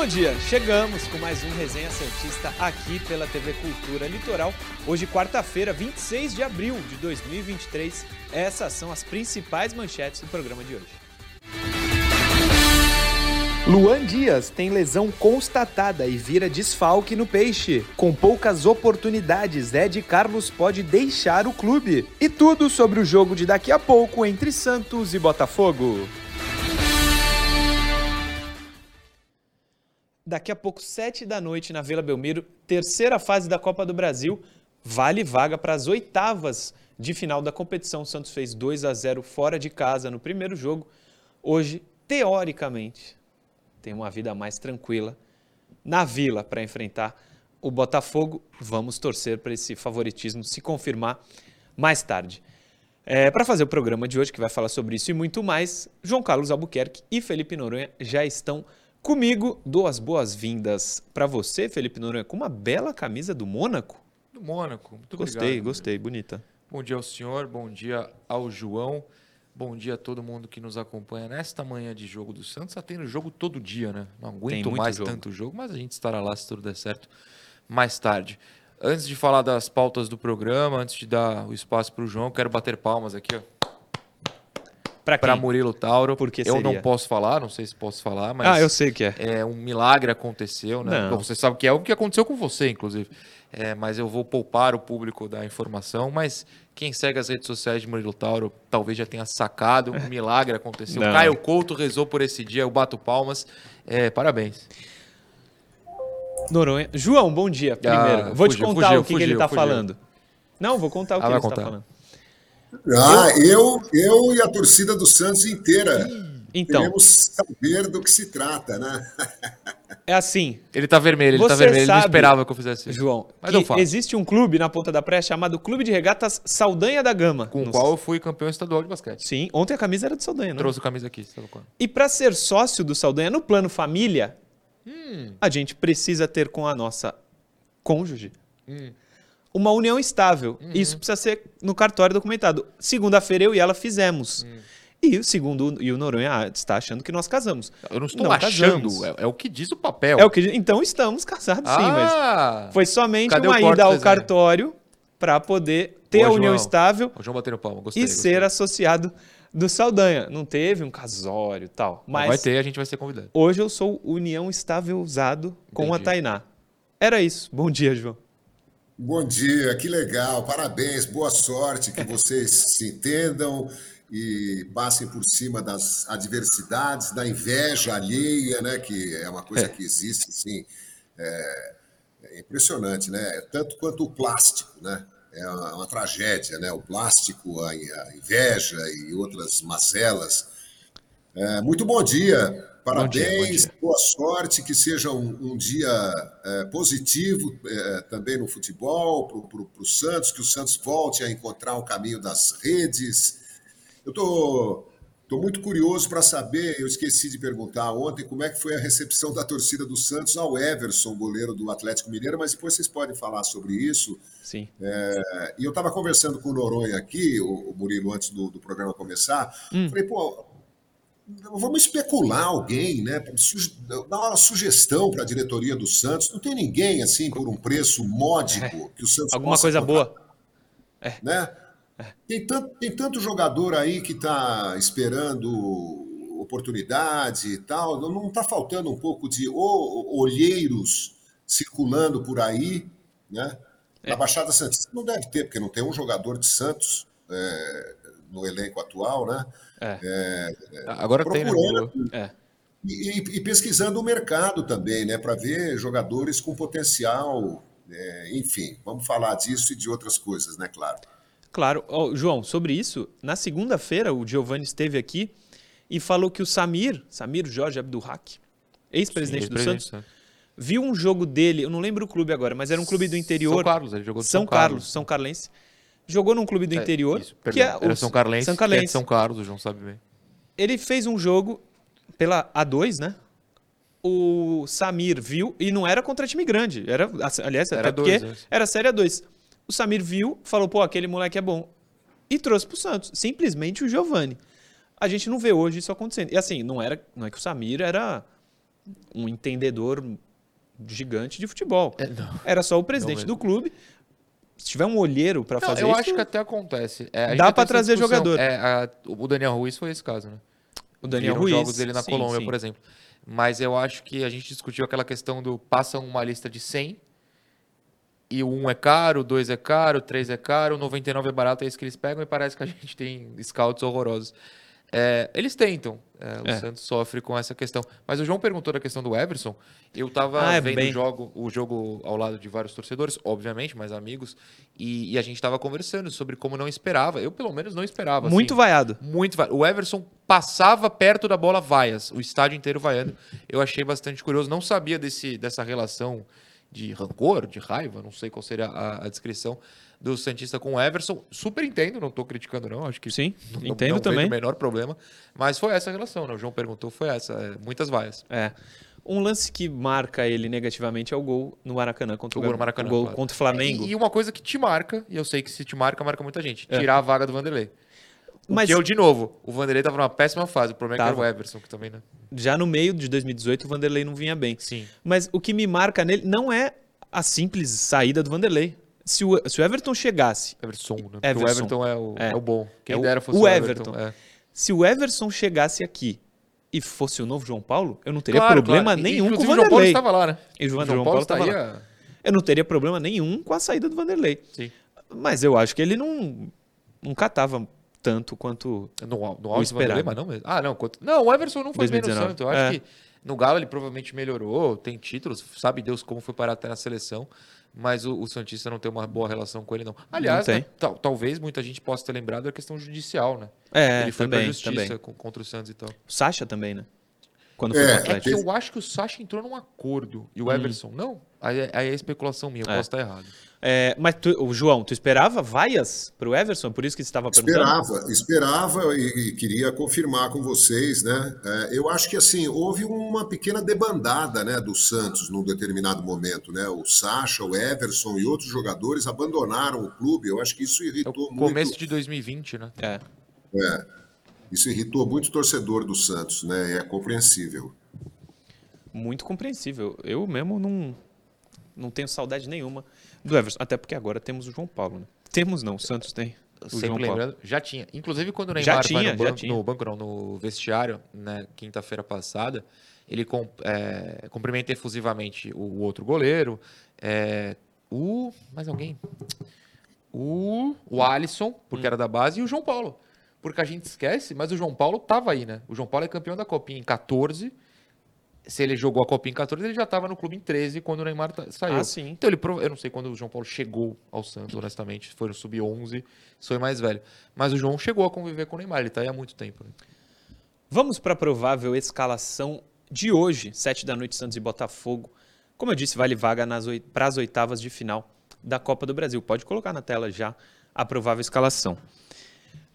Bom dia! Chegamos com mais um Resenha Santista aqui pela TV Cultura Litoral. Hoje, quarta-feira, 26 de abril de 2023. Essas são as principais manchetes do programa de hoje. Luan Dias tem lesão constatada e vira desfalque no Peixe. Com poucas oportunidades, Ed Carlos pode deixar o clube. E tudo sobre o jogo de daqui a pouco entre Santos e Botafogo. Daqui a pouco, sete da noite, na Vila Belmiro, terceira fase da Copa do Brasil, vale vaga para as oitavas de final da competição. O Santos fez 2 a 0 fora de casa no primeiro jogo. Hoje, teoricamente, tem uma vida mais tranquila na Vila para enfrentar o Botafogo. Vamos torcer para esse favoritismo se confirmar mais tarde. É, para fazer o programa de hoje, que vai falar sobre isso e muito mais, João Carlos Albuquerque e Felipe Noronha já estão Comigo, dou as boas-vindas para você, Felipe Noronha, com uma bela camisa do Mônaco. Do Mônaco, muito gostei, obrigado. Gostei, bonita. Bom dia ao senhor, bom dia ao João, bom dia a todo mundo que nos acompanha nesta manhã de jogo do Santos. Está tendo jogo todo dia, né? Não aguento mais jogo. tanto jogo, mas a gente estará lá se tudo der certo mais tarde. Antes de falar das pautas do programa, antes de dar o espaço para o João, quero bater palmas aqui, ó para Murilo Tauro. Porque eu não posso falar, não sei se posso falar, mas. Ah, eu sei que é. É um milagre aconteceu, né? Não. Você sabe que é o que aconteceu com você, inclusive. É, mas eu vou poupar o público da informação. Mas quem segue as redes sociais de Murilo Tauro talvez já tenha sacado. Um milagre aconteceu. Não. Caio Couto rezou por esse dia, eu bato palmas. É, parabéns. Noronha. João, bom dia. Primeiro, ah, vou fugiu, te contar fugiu, o que, fugiu, que ele está falando. Não, vou contar o que ah, ele está falando. Ah, eu, eu e a torcida do Santos inteira. Então. Queremos saber do que se trata, né? É assim. Ele tá vermelho, ele tá vermelho, ele não esperava que eu fizesse isso. João, Mas eu falo. existe um clube na Ponta da Praia chamado Clube de Regatas Saldanha da Gama. Com o qual eu fui campeão estadual de basquete. Sim, ontem a camisa era do Saldanha, não? Trouxe a camisa aqui. E para ser sócio do Saldanha no plano família, hum. a gente precisa ter com a nossa cônjuge hum uma união estável. Uhum. Isso precisa ser no cartório documentado. Segunda-feira eu e ela fizemos. Uhum. E segundo e o Noronha está achando que nós casamos. Eu não estou não achando, é, é, o que diz o papel. É o que então estamos casados ah, sim, mas foi somente uma ida ao cartório para poder ter a união João. estável o João batendo palma. Gostei, e gostei. ser associado do Saldanha. Não teve um casório e tal. Mas vai ter, a gente vai ser convidado. Hoje eu sou união estável usado com Entendi. a Tainá. Era isso. Bom dia, João. Bom dia, que legal, parabéns, boa sorte, que vocês se entendam e passem por cima das adversidades, da inveja alheia, né, que é uma coisa é. que existe, assim, é, é, impressionante, né, tanto quanto o plástico, né, é uma, uma tragédia, né, o plástico, a, a inveja e outras mazelas. É, muito bom dia, Parabéns, bom dia, bom dia. boa sorte, que seja um, um dia é, positivo é, também no futebol, para o Santos, que o Santos volte a encontrar o caminho das redes. Eu estou tô, tô muito curioso para saber, eu esqueci de perguntar ontem, como é que foi a recepção da torcida do Santos ao Everson, goleiro do Atlético Mineiro, mas depois vocês podem falar sobre isso. Sim. É, e eu estava conversando com o Noronha aqui, o, o Murilo, antes do, do programa começar, hum. falei, pô, vamos especular alguém, né? Dar uma sugestão para a diretoria do Santos. Não tem ninguém assim por um preço módico é. que o Santos Alguma coisa boa. É. Né? É. Tem, tanto, tem tanto jogador aí que está esperando oportunidade e tal. Não está faltando um pouco de olheiros circulando por aí, né? Na é. Baixada Santista não deve ter, porque não tem um jogador de Santos é, no elenco atual, né? É. É, Agora tem, né? É. E, e, pesquisando o mercado também, né? Para ver jogadores com potencial. É, enfim, vamos falar disso e de outras coisas, né? Claro. Claro. Oh, João, sobre isso, na segunda-feira o Giovanni esteve aqui e falou que o Samir, Samir Jorge Abdurrak, ex-presidente do Santos, né? viu um jogo dele, eu não lembro o clube agora, mas era um clube do interior. São Carlos, ele jogou São, São Carlos, Carlos, São Carlense jogou num clube do é, interior, isso, que é o São Carlense, São Carlense. É São Carlos, o João sabe bem. Ele fez um jogo pela A2, né? O Samir viu, e não era contra time grande, era, aliás, era até porque é. era Série A2. O Samir viu, falou, pô, aquele moleque é bom. E trouxe pro Santos. Simplesmente o Giovani. A gente não vê hoje isso acontecendo. E assim, não, era, não é que o Samir era um entendedor gigante de futebol. É, era só o presidente do clube. Se tiver um olheiro para fazer eu isso. Eu acho que até acontece. É, dá para trazer jogador. É, a, o Daniel Ruiz foi esse caso, né? O Daniel Viram Ruiz. jogos dele na sim, Colômbia, sim. por exemplo. Mas eu acho que a gente discutiu aquela questão do passa uma lista de 100 e o 1 é caro, o 2 é caro, o 3 é caro, o 99 é barato, é isso que eles pegam e parece que a gente tem scouts horrorosos. É, eles tentam. É, o é. Santos sofre com essa questão. Mas o João perguntou da questão do Everson. Eu estava ah, é vendo bem... o, jogo, o jogo ao lado de vários torcedores, obviamente, mais amigos, e, e a gente estava conversando sobre como não esperava. Eu, pelo menos, não esperava. Muito assim, vaiado. Muito vaiado. O Everson passava perto da bola vaias, o estádio inteiro vaiando. Eu achei bastante curioso. Não sabia desse, dessa relação de rancor, de raiva, não sei qual seria a, a descrição do Santista com o Everson. Super entendo, não estou criticando, não. Acho que sim, não, entendo não também. o menor problema. Mas foi essa a relação, né? O João perguntou, foi essa. É, muitas vaias. É. Um lance que marca ele negativamente é o gol no Maracanã contra o, o, gol, Maracanã, gol claro. contra o Flamengo. E, e, uma coisa que te marca, e eu sei que se te marca, marca muita gente, é. tirar a vaga do Vanderlei. Mas eu, de novo, o Vanderlei estava numa péssima fase. O problema tava. é que era o Everson, que também, né? Já no meio de 2018, o Vanderlei não vinha bem. Sim. Mas o que me marca nele não é a simples saída do Vanderlei se o, se o Everton chegasse. Everson, né? Everson, o Everton é o, é, é o bom. Quem é dera fosse o, o Everton. Everton. É. Se o Everson chegasse aqui e fosse o novo João Paulo, eu não teria claro, problema claro. nenhum com o Vanderlei. O João Paulo estava lá, né? E o João, João Paulo estava lá. Eu não teria problema nenhum com a saída do Vanderlei. Sim. Mas eu acho que ele não, não catava tanto quanto no, no mas não mesmo. Ah, não. Quanto... Não, o Everson não foi 2019. bem no Santos. Eu acho é. que no Galo ele provavelmente melhorou, tem títulos, sabe Deus como foi parar até na seleção mas o, o Santista não tem uma boa relação com ele, não. Aliás, não né, tal, talvez muita gente possa ter lembrado da questão judicial, né? É, ele foi também, pra justiça também. contra o Santos e tal. O Sacha também, né? Quando foi é, é que eu acho que o Sacha entrou num acordo e o hum. Everson hum. não. Aí, aí é especulação minha, eu é. posso estar errado. É, mas tu, o João, tu esperava vaias para o Everson? Por isso que você estava perguntando? Esperava, esperava e, e, queria confirmar com vocês, né? É, eu acho que assim houve uma pequena debandada, né, do Santos num determinado momento, né? O Sacha, o Everson e outros jogadores abandonaram o clube. Eu acho que isso irritou é muito. Começo de 2020, né? É. É. Isso irritou muito o torcedor do Santos, né? É compreensível. Muito compreensível. Eu mesmo não, não tenho saudade nenhuma do Everson. Até porque agora temos o João Paulo, né? Temos não, o Santos tem. O Sempre João lembrando, Paulo. já tinha. Inclusive quando o Neymar tinha, vai no banco, no banco, não, no vestiário, né, quinta-feira passada, ele é, cumprimenta efusivamente o, outro goleiro, é, o. Mais alguém? O, o Alisson, porque hum. era da base, e o João Paulo. Porque a gente esquece, mas o João Paulo estava aí, né? O João Paulo é campeão da Copinha em 14 se ele jogou a Copa em 14, ele já estava no clube em 13 quando o Neymar saiu. Ah, sim. Então ele eu não sei quando o João Paulo chegou ao Santos, honestamente, foi no sub-11, foi mais velho. Mas o João chegou a conviver com o Neymar, ele está aí há muito tempo. Né? Vamos para a provável escalação de hoje, 7 da noite, Santos e Botafogo. Como eu disse, vale vaga para as oitavas de final da Copa do Brasil. Pode colocar na tela já a provável escalação.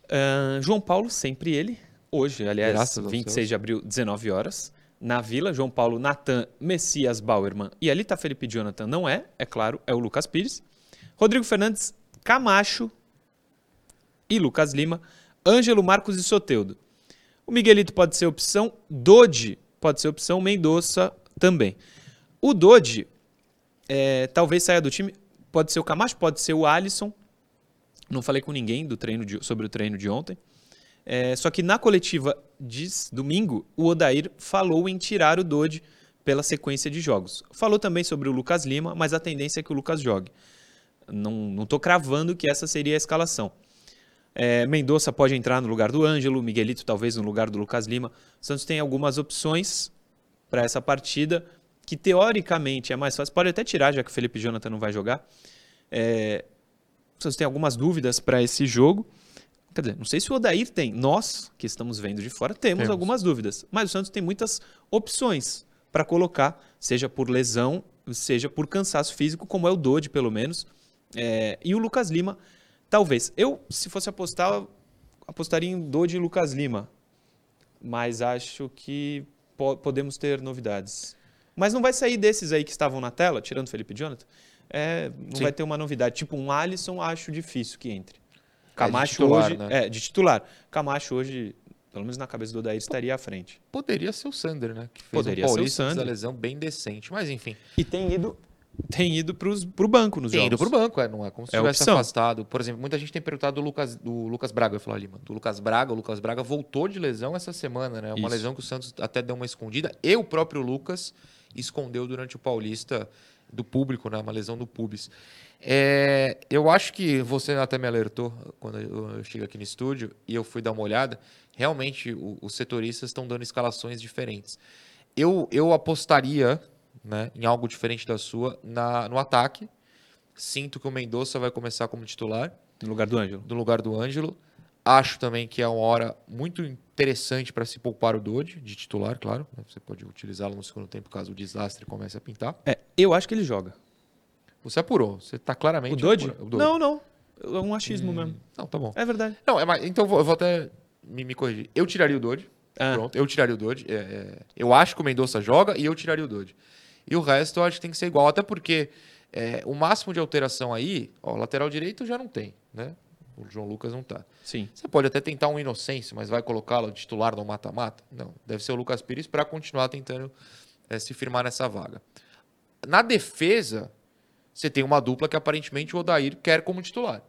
Uh, João Paulo, sempre ele. Hoje, aliás, Graças 26 de abril, 19 horas na Vila, João Paulo, Natan, Messias, Bauerman e ali tá Felipe Jonathan, não é, é claro, é o Lucas Pires. Rodrigo Fernandes, Camacho e Lucas Lima, Ângelo, Marcos e Soteudo. O Miguelito pode ser opção, Dodi pode ser opção, Mendonça também. O Dodi é, talvez saia do time, pode ser o Camacho, pode ser o Alisson. Não falei com ninguém do treino de, sobre o treino de ontem. É, só que na coletiva de domingo, o Odair falou em tirar o Dodi pela sequência de jogos. Falou também sobre o Lucas Lima, mas a tendência é que o Lucas jogue. Não estou cravando que essa seria a escalação. É, Mendonça pode entrar no lugar do Ângelo, Miguelito talvez no lugar do Lucas Lima. Santos tem algumas opções para essa partida, que teoricamente é mais fácil. Pode até tirar, já que o Felipe Jonathan não vai jogar. É, Santos tem algumas dúvidas para esse jogo. Quer dizer, não sei se o Odair tem. Nós, que estamos vendo de fora, temos, temos. algumas dúvidas. Mas o Santos tem muitas opções para colocar, seja por lesão, seja por cansaço físico, como é o Dodi, pelo menos. É, e o Lucas Lima Talvez. Eu, se fosse apostar, apostaria em Dodi e Lucas Lima. Mas acho que po podemos ter novidades. Mas não vai sair desses aí que estavam na tela, tirando Felipe Jonathan. É, não Sim. vai ter uma novidade. Tipo um Alisson, acho difícil que entre. Camacho é titular, hoje. Né? É, de titular. Camacho hoje, pelo menos na cabeça do Odair, estaria à frente. Poderia ser o Sander, né? Que fez Poderia um ser o Sander. lesão bem decente, mas enfim. E tem ido tem ido para o banco nos tem jogos. Tem ido para o banco, é, não é como se é tivesse opção. afastado. Por exemplo, muita gente tem perguntado do Lucas, do Lucas Braga, eu falar ali, mano. Do Lucas Braga, o Lucas Braga voltou de lesão essa semana, né? Uma Isso. lesão que o Santos até deu uma escondida. E o próprio Lucas escondeu durante o Paulista do público, né? Uma lesão do pubis. É, eu acho que você até me alertou quando eu cheguei aqui no estúdio e eu fui dar uma olhada. Realmente, o, os setoristas estão dando escalações diferentes. Eu, eu apostaria né, em algo diferente da sua na, no ataque. Sinto que o Mendonça vai começar como titular. No lugar do Ângelo. No lugar do Ângelo. Acho também que é uma hora muito interessante para se poupar o Dodge, de titular, claro. Né? Você pode utilizá-lo no segundo tempo caso o desastre comece a pintar. É, eu acho que ele joga. Você apurou. Você está claramente. O Dodge? Não, não. É um achismo hum, mesmo. Não, tá bom. É verdade. Não, é, então eu vou, eu vou até me, me, corrigir. Eu tiraria o Dodge. Ah. Pronto, eu tiraria o Dodge. É, é, eu acho que o Mendonça joga e eu tiraria o Dodge. E o resto eu acho que tem que ser igual. Até porque é, o máximo de alteração aí, ó, lateral direito já não tem, né? O João Lucas não tá. Sim. Você pode até tentar um inocêncio, mas vai colocá-lo titular no mata-mata? Não. Deve ser o Lucas Pires para continuar tentando é, se firmar nessa vaga. Na defesa, você tem uma dupla que aparentemente o Odair quer como titular.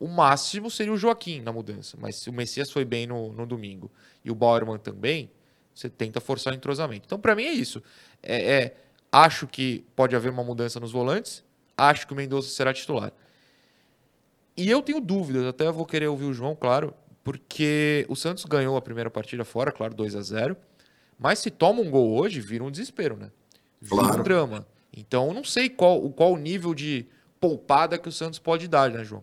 O máximo seria o Joaquim na mudança, mas se o Messias foi bem no, no domingo e o Bauerman também, você tenta forçar o entrosamento. Então, para mim, é isso. É, é, acho que pode haver uma mudança nos volantes, acho que o Mendonça será titular. E eu tenho dúvidas, até vou querer ouvir o João, claro, porque o Santos ganhou a primeira partida fora, claro, 2 a 0 mas se toma um gol hoje, vira um desespero, né? Vira claro. um drama. Então, eu não sei qual, qual o nível de poupada que o Santos pode dar, né, João?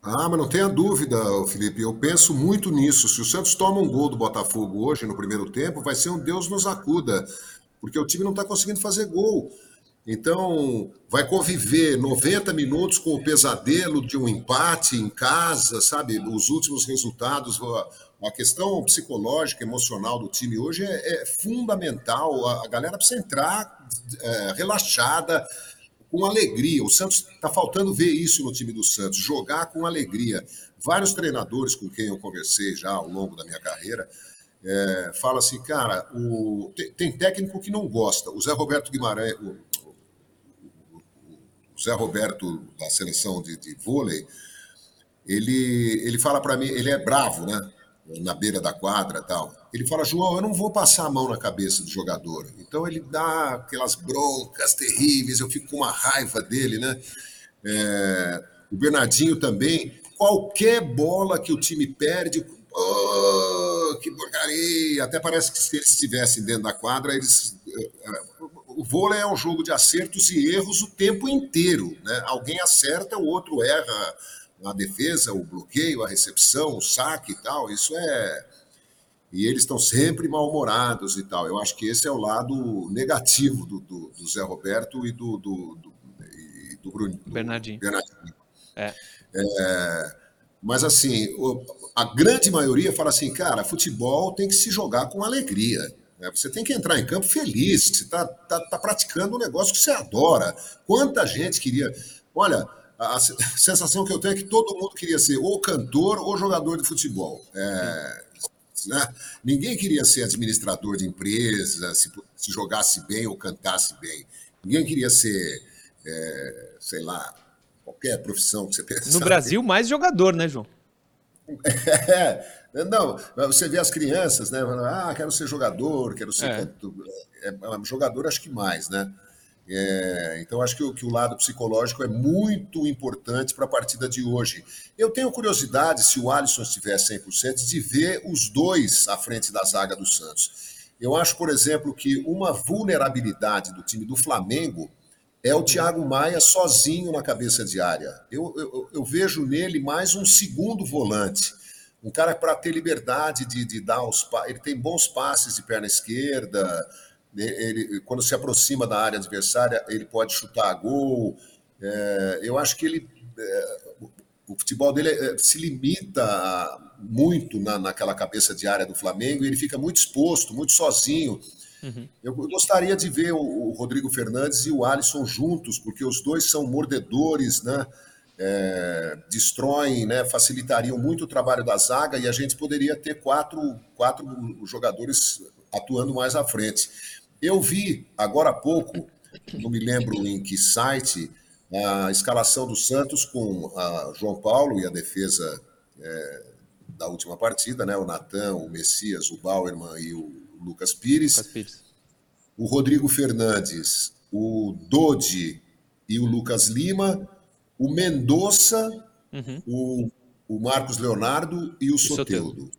Ah, mas não tenha dúvida, Felipe. Eu penso muito nisso. Se o Santos toma um gol do Botafogo hoje, no primeiro tempo, vai ser um Deus nos acuda, porque o time não está conseguindo fazer gol. Então, vai conviver 90 minutos com o pesadelo de um empate em casa, sabe? Os últimos resultados, a questão psicológica, emocional do time hoje é, é fundamental. A, a, galera precisa entrar é, relaxada, com alegria. O Santos está faltando ver isso no time do Santos, jogar com alegria. Vários treinadores com quem eu conversei já ao longo da minha carreira é, fala assim, cara, o, tem, tem, técnico que não gosta. O Zé Roberto Guimarães, o, o, o Zé Roberto da seleção de, de vôlei, ele, ele fala para mim, ele é bravo, né? Na beira da quadra tal. Ele fala, João, eu não vou passar a mão na cabeça do jogador. Então ele dá aquelas broncas terríveis, eu fico com uma raiva dele, né? É, o Bernardinho também. Qualquer bola que o time perde, oh, que porcaria! Até parece que se eles estivessem dentro da quadra, eles. É, é, o vôlei é um jogo de acertos e erros o tempo inteiro. Né? Alguém acerta, o outro erra a defesa, o bloqueio, a recepção, o saque e tal, isso é. E eles estão sempre mal-humorados e tal. Eu acho que esse é o lado negativo do, do, do Zé Roberto e do, do, do, e do Bruno. Bernardinho. Bernardinho. É. é. Mas assim, a grande maioria fala assim, cara, futebol tem que se jogar com alegria. Né? Você tem que entrar em campo feliz, você está tá, tá praticando um negócio que você adora. Quanta gente queria. Olha, a sensação que eu tenho é que todo mundo queria ser ou cantor ou jogador de futebol. É, né? Ninguém queria ser administrador de empresa, se, se, jogasse bem ou cantasse bem. Ninguém queria ser, é, sei lá, qualquer profissão que você pensasse. No Brasil, mais jogador, né, João? É, não, você vê as crianças, né? Ah, quero ser jogador, quero ser é. É, é jogador, acho que mais, né? É, então, acho que o, que o, lado psicológico é muito importante para a partida de hoje. Eu tenho curiosidade, se o Alisson estiver 100%, de ver os dois à frente da zaga do Santos. Eu acho, por exemplo, que uma vulnerabilidade do time do Flamengo é o Thiago Maia sozinho na cabeça de área. Eu, eu, eu vejo nele mais um segundo volante. Um cara para ter liberdade de, de dar os. Ele tem bons passes de perna esquerda ele, quando se aproxima da área adversária, ele pode chutar a gol. É, eu acho que ele. É, o futebol dele é, se limita muito na, naquela cabeça de área do Flamengo e ele fica muito exposto, muito sozinho. Uhum. Eu gostaria de ver o, o, Rodrigo Fernandes e o Alisson juntos, porque os dois são mordedores, né? É, destroem, né? facilitariam muito o trabalho da zaga e a gente poderia ter quatro, quatro jogadores atuando mais à frente. Eu vi agora há pouco, não me lembro em que site, a escalação do Santos com João Paulo e a defesa é, da última partida, né? O Natan, o Messias, o Bauerman e o Lucas Pires. Lucas Pires. O Rodrigo Fernandes, o Dodi e o Lucas Lima, o Mendonça, uhum. o, o Marcos Leonardo e o, o Soteudo.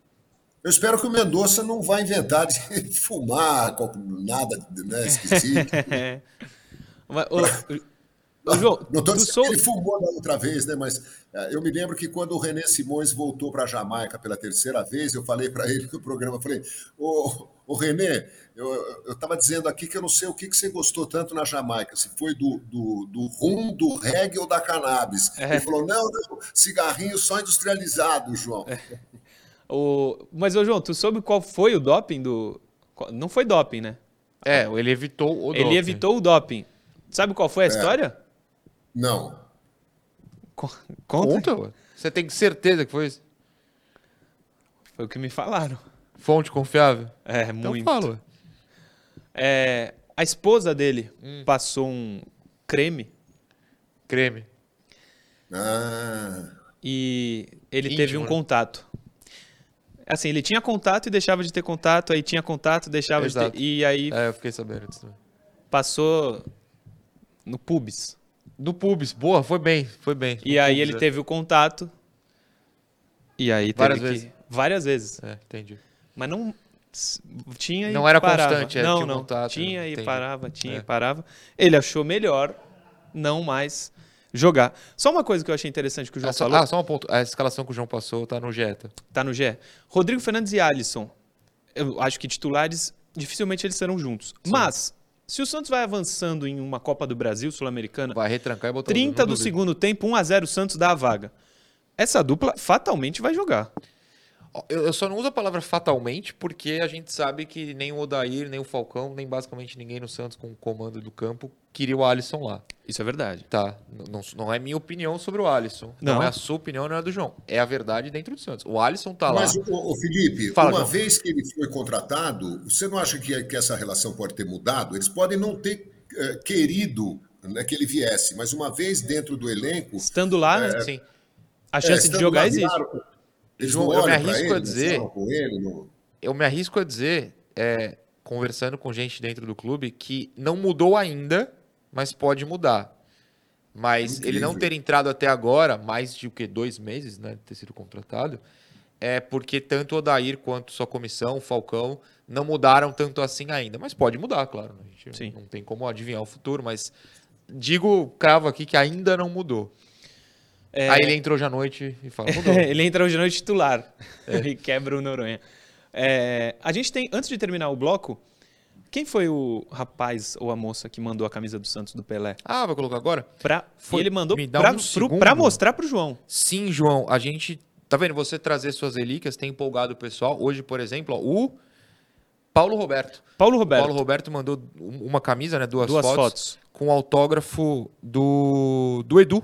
Eu espero que o Mendonça não vá inventar de fumar, nada né, esquisito. Mas, o, João, não estou dizendo que ele fumou da outra vez, né? Mas é, eu me lembro que quando o René Simões voltou para a Jamaica pela terceira vez, eu falei para ele no programa, eu falei, ô, ô René, eu estava dizendo aqui que eu não sei o que, que você gostou tanto na Jamaica, se foi do, do, do rum, do reggae ou da cannabis. É. Ele falou, não, não, cigarrinho só industrializado, João. É. O... Mas, ô João, tu soube qual foi o doping do... Não foi doping, né? É, ele evitou o doping. Ele evitou o doping. Sabe qual foi a é. história? Não. Conta. Conta Você tem certeza que foi isso? Foi o que me falaram. Fonte confiável? É, então muito. Fala. É, a esposa dele hum. passou um creme. Creme. Ah. E ele Íntimo, teve um né? contato. Assim, ele tinha contato e deixava de ter contato, aí tinha contato, deixava Exato. de ter. E aí. É, eu fiquei sabendo disso. Passou no pubis. Do pubis, boa, foi bem, foi bem. E aí ele é. teve o contato. E aí teve várias que... vezes. Várias vezes. É, entendi. Mas não tinha não era parava. constante, é, não, tinha não. Contato, tinha e entendi. parava, tinha é. e parava. Ele achou melhor não mais jogar. Só uma coisa que eu achei interessante que o João ah, falou. Ah, só um ponto. A escalação que o João passou tá no Jeta. Tá no G. Rodrigo Fernandes e Alisson. Eu acho que titulares dificilmente eles serão juntos. Sim. Mas se o Santos vai avançando em uma Copa do Brasil Sul-Americana, vai retrancar e botar 30 do segundo tempo, 1 a 0 o Santos dá a vaga. Essa dupla fatalmente vai jogar. Eu, só não uso a palavra fatalmente porque a gente sabe que nem o Odair, nem o Falcão, nem basicamente ninguém no Santos com o comando do campo queria o Alisson lá. Isso é verdade. Tá. Não, não é minha opinião sobre o Alisson. Não. não. é a sua opinião, não é a do João. É a verdade dentro do Santos. O Alisson tá Mas, lá. Mas, o Felipe, Fala, uma João. vez que ele foi contratado, você não acha que, que essa relação pode ter mudado? Eles podem não ter uh, querido né, que ele viesse, mas uma vez dentro do elenco. Estando lá, é, sim. A chance é, de jogar lá, existe. Claro, João, eu me arrisco a dizer. Ele, eu me arrisco a dizer, é, conversando com gente dentro do clube, que não mudou ainda, mas pode mudar. Mas Incrível. ele não ter entrado até agora, mais de o que dois meses, né, ter sido contratado, é porque tanto o Odair quanto sua comissão, o Falcão, não mudaram tanto assim ainda. Mas pode mudar, claro. Né? A gente Sim. não tem como adivinhar o futuro, mas digo, cravo aqui que ainda não mudou. É... Aí ele entrou hoje à noite e fala, mudou. ele entra hoje à noite titular é. e quebra o Noronha. É, a gente tem, antes de terminar o bloco, quem foi o rapaz ou a moça que mandou a camisa do Santos do Pelé? Ah, vai colocar agora? Pra, foi, ele mandou pra, um pro, pra mostrar pro João. Sim, João. A gente. Tá vendo? Você trazer suas relíquias tem empolgado o pessoal. Hoje, por exemplo, ó, o Paulo Roberto. Paulo Roberto. Paulo Roberto mandou uma camisa, né? Duas, Duas fotos, fotos. Com autógrafo do, do Edu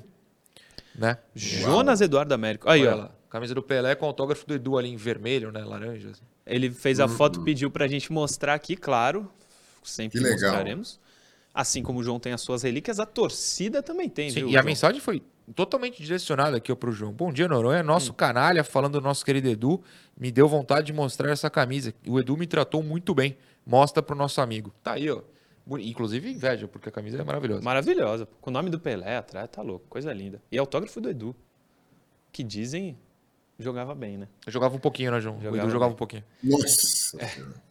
né? Jonas Uau. Eduardo Américo. Aí, Olha ó. Lá. Camisa do Pelé com autógrafo do Edu ali em vermelho, né? Laranja. Assim. Ele fez a uhum. foto, pediu pra gente mostrar aqui, claro. Sempre que mostraremos. Assim como o João tem as suas relíquias, a torcida também tem, Sim, viu, E João? a mensagem foi totalmente direcionada aqui para o João. Bom dia, Noronha. Nosso hum. canalha, falando do nosso querido Edu, me deu vontade de mostrar essa camisa. O Edu me tratou muito bem. Mostra pro nosso amigo. Tá aí, ó. Inclusive inveja, porque a camisa é maravilhosa. Maravilhosa. Com o nome do Pelé atrás, tá louco. Coisa linda. E autógrafo do Edu. Que dizem jogava bem, né? Eu jogava um pouquinho, né, João? Jogava o Edu jogava bem. um pouquinho. Nossa. É.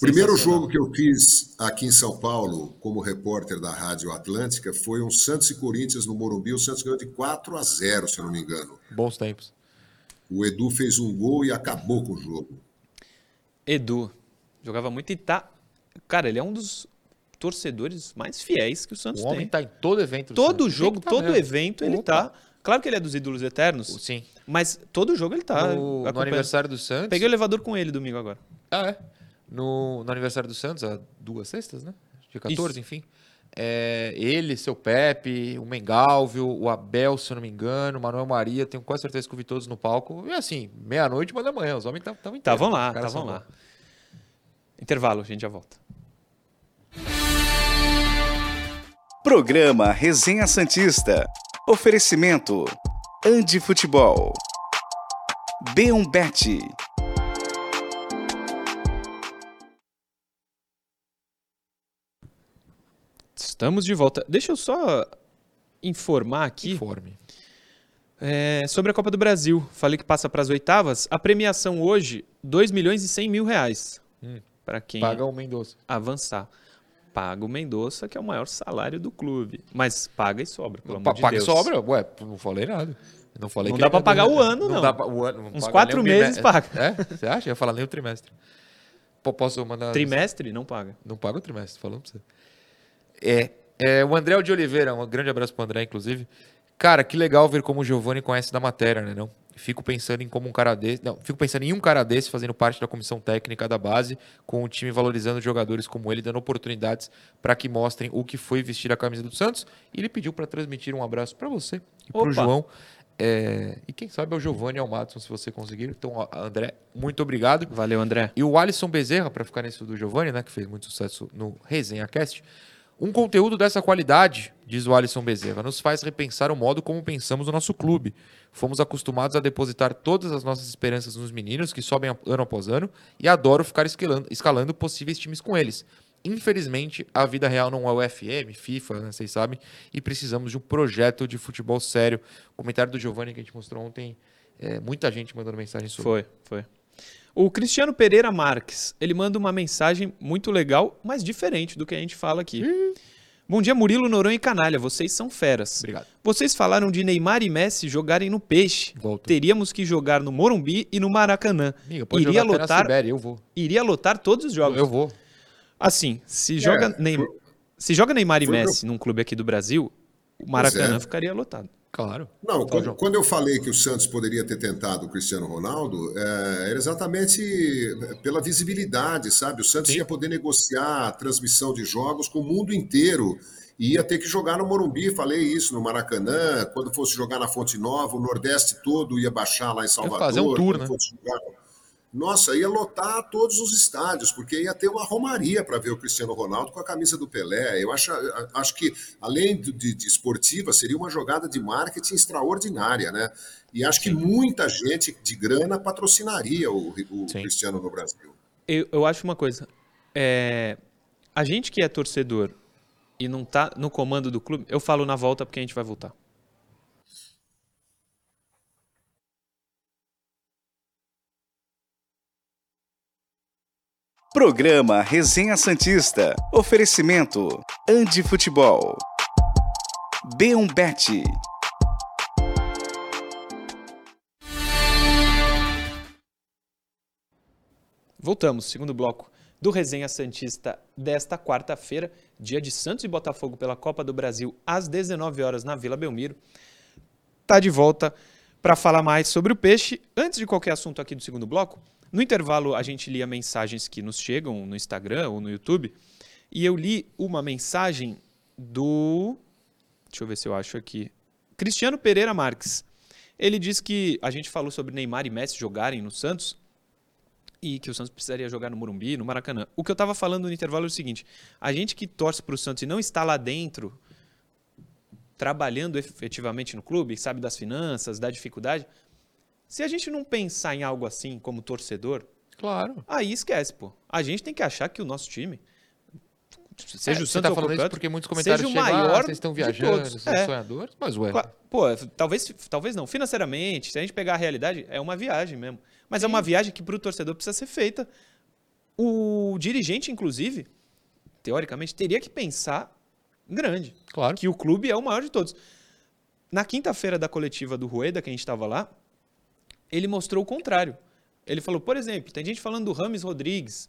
Primeiro jogo que eu fiz aqui em São Paulo, como repórter da Rádio Atlântica, foi um Santos e Corinthians no Morumbi. O Santos ganhou de 4 a 0, se eu não me engano. Bons tempos. O Edu fez um gol e acabou com o jogo. Edu jogava muito e tá. Cara, ele é um dos torcedores mais fiéis que o Santos o homem tem. tá em todo evento. Todo Santos. jogo, tá todo mesmo. evento, ele Opa. tá Claro que ele é dos ídolos eternos. Sim. Mas todo jogo ele tá. No, no aniversário do Santos. Peguei o elevador com ele domingo agora. Ah, é? No, no aniversário do Santos, há duas sextas, né? Dia 14, Isso. enfim. É, ele, seu Pepe, o Mengalvio, o Abel, se eu não me engano, o Manuel Maria, tenho quase certeza que eu vi todos no palco. E assim, meia-noite, uma da manhã, os homens estavam Estavam lá, estavam lá. Intervalo, a gente já volta. Programa Resenha Santista. Oferecimento: Andi Futebol. B1 Estamos de volta. Deixa eu só informar aqui. Informe. É, sobre a Copa do Brasil. Falei que passa para as oitavas. A premiação hoje, 2 milhões e 100 mil reais. Hum, para quem paga o Mendonça. avançar. Paga o Mendonça, que é o maior salário do clube. Mas paga e sobra, pelo amor paga de Deus. Paga e sobra? Ué, não falei nada. Não, falei não dá para pagar o ano, não. não. Dá pra, o ano, Uns quatro meses paga. É? Você acha? Eu ia falar nem o trimestre. Posso mandar... Trimestre? Não paga. Não paga o trimestre, falando pra você. É, é, o André de Oliveira, um grande abraço pro André, inclusive. Cara, que legal ver como o Giovanni conhece da matéria, né? Não? Fico pensando em como um cara desse. Não, fico pensando em um cara desse fazendo parte da comissão técnica da base, com o time valorizando jogadores como ele, dando oportunidades para que mostrem o que foi vestir a camisa do Santos. E ele pediu para transmitir um abraço para você e para o João. É... e quem sabe é o Giovanni Almadson, se você conseguir. Então, André, muito obrigado. Valeu, André. E o Alisson Bezerra, para ficar nesse do Giovanni, né, que fez muito sucesso no Resenha Cast. Um conteúdo dessa qualidade, diz o Alisson Bezerra, nos faz repensar o modo como pensamos o nosso clube. Fomos acostumados a depositar todas as nossas esperanças nos meninos, que sobem ano após ano, e adoro ficar escalando, escalando possíveis times com eles. Infelizmente, a vida real não é o FM, FIFA, né, vocês sabem, e precisamos de um projeto de futebol sério. O comentário do Giovanni que a gente mostrou ontem, é, muita gente mandando mensagem sobre. Foi, foi. O Cristiano Pereira Marques, ele manda uma mensagem muito legal, mas diferente do que a gente fala aqui. Bom dia, Murilo, Noronha e Canalha. Vocês são feras. Obrigado. Vocês falaram de Neymar e Messi jogarem no Peixe. Volto. Teríamos que jogar no Morumbi e no Maracanã. Amiga, pode iria jogar lotar, Sibéria, eu vou. Iria lotar todos os jogos. Eu vou. Assim, se joga, é, Neymar, se joga Neymar e Messi num clube aqui do Brasil, o Maracanã é. ficaria lotado. Claro. Não, quando, quando, eu falei que o Santos poderia ter tentado o Cristiano Ronaldo, é, era exatamente pela visibilidade, sabe? O Santos Sim. ia poder negociar a transmissão de jogos com o mundo inteiro. E ia ter que jogar no Morumbi, falei isso, no Maracanã. Quando fosse jogar na Fonte Nova, o Nordeste todo ia baixar lá em Salvador. Ia fazer um tour, né? Nossa, ia lotar todos os estádios, porque ia ter uma romaria para ver o Cristiano Ronaldo com a camisa do Pelé. Eu acho, acho que, além de, de esportiva, seria uma jogada de marketing extraordinária, né? E acho Sim. que muita gente de grana patrocinaria o, o Cristiano no Brasil. Eu, eu acho uma coisa. É, a gente que é torcedor e não tá no comando do clube, eu falo na volta porque a gente vai voltar. Programa Resenha Santista. Oferecimento: Andi Futebol. B1 Bet. Voltamos, segundo bloco do Resenha Santista desta quarta-feira, dia de Santos e Botafogo pela Copa do Brasil, às 19 horas na Vila Belmiro. Tá de volta para falar mais sobre o peixe. Antes de qualquer assunto aqui do segundo bloco, no intervalo, a gente lia mensagens que nos chegam no Instagram ou no YouTube. E eu li uma mensagem do. Deixa eu ver se eu acho aqui. Cristiano Pereira Marques. Ele diz que a gente falou sobre Neymar e Messi jogarem no Santos e que o Santos precisaria jogar no Morumbi, no Maracanã. O que eu estava falando no intervalo é o seguinte: a gente que torce para o Santos e não está lá dentro, trabalhando efetivamente no clube, sabe das finanças, da dificuldade, se a gente não pensar em algo assim como torcedor, claro. Aí esquece, pô. A gente tem que achar que o nosso time seja é, o Santos tá falando isso porque muitos comentários seja o chegam, maior ah, vocês estão viajando, vocês é. sonhadores, mas ué. Pô, talvez, talvez não. Financeiramente, se a gente pegar a realidade, é uma viagem mesmo. Mas Sim. é uma viagem que para o torcedor precisa ser feita. O dirigente, inclusive, teoricamente, teria que pensar grande. Claro. Que o clube é o maior de todos. Na quinta-feira da coletiva do Rueda, que a gente estava lá, ele mostrou o contrário. Ele falou, por exemplo, tem gente falando do Rames Rodrigues,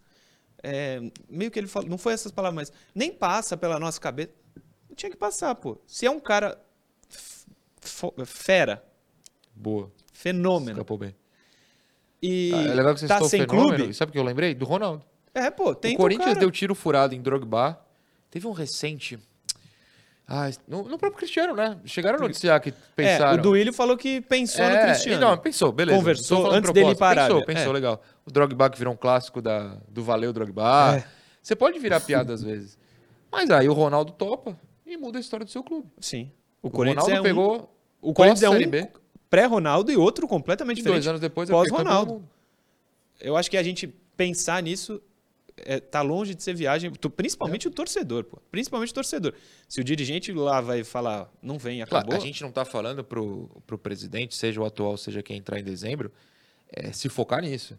é, meio que ele falou, não foi essas palavras, mas nem passa pela nossa cabeça. Tinha que passar, pô. Se é um cara fera. Boa. Fenômeno. Escapou bem. E ah, é legal que você tá sem fenômeno. clube. Sabe o que eu lembrei? Do Ronaldo. É, pô, tem O Corinthians deu tiro furado em Drogba. Teve um recente. Ah, no, no, próprio Cristiano, né? Chegaram a noticiar que pensaram. É, o Duílio falou que pensou é, no Cristiano. Não, pensou, beleza. Conversou antes dele parar. Pensou, pensou, é. legal. O Drogba que virou um clássico da, do Valeu Drogba. É. Você pode virar piada às vezes. Mas aí o Ronaldo topa e muda a história do seu clube. Sim. O, o Corinthians Ronaldo é pegou um, o Corinthians é um pré-Ronaldo e outro completamente diferente. Dois anos depois, é pós-Ronaldo. Eu acho que a gente pensar nisso é, tá longe de ser viagem, principalmente é. o torcedor, pô. Principalmente o torcedor. Se o dirigente lá vai falar, não vem, acabou. Claro, a gente não está falando pro, pro presidente, seja o atual, seja quem entrar em dezembro, é, se focar nisso.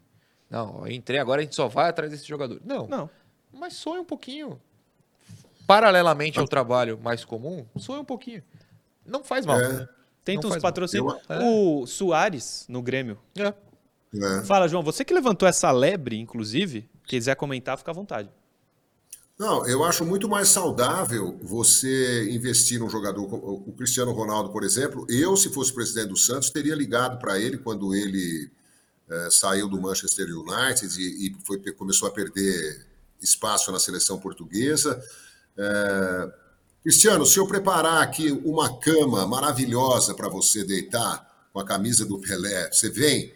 Não, eu entrei agora, a gente só vai atrás desse jogador. Não. Não. Mas sonha um pouquinho. Paralelamente ao trabalho mais comum, sonha um pouquinho. Não faz mal. É. Tenta uns patrocínios. O Soares, no Grêmio. É. É. Fala, João, você que levantou essa lebre, inclusive, quiser comentar, fica à vontade. Não, eu acho muito mais saudável você investir num jogador, o Cristiano Ronaldo, por exemplo. Eu, se fosse presidente do Santos, teria ligado para ele quando ele é, saiu do Manchester United e, e foi, começou a perder espaço na seleção portuguesa. É, Cristiano, se eu preparar aqui uma cama maravilhosa para você deitar com a camisa do Pelé, você vem?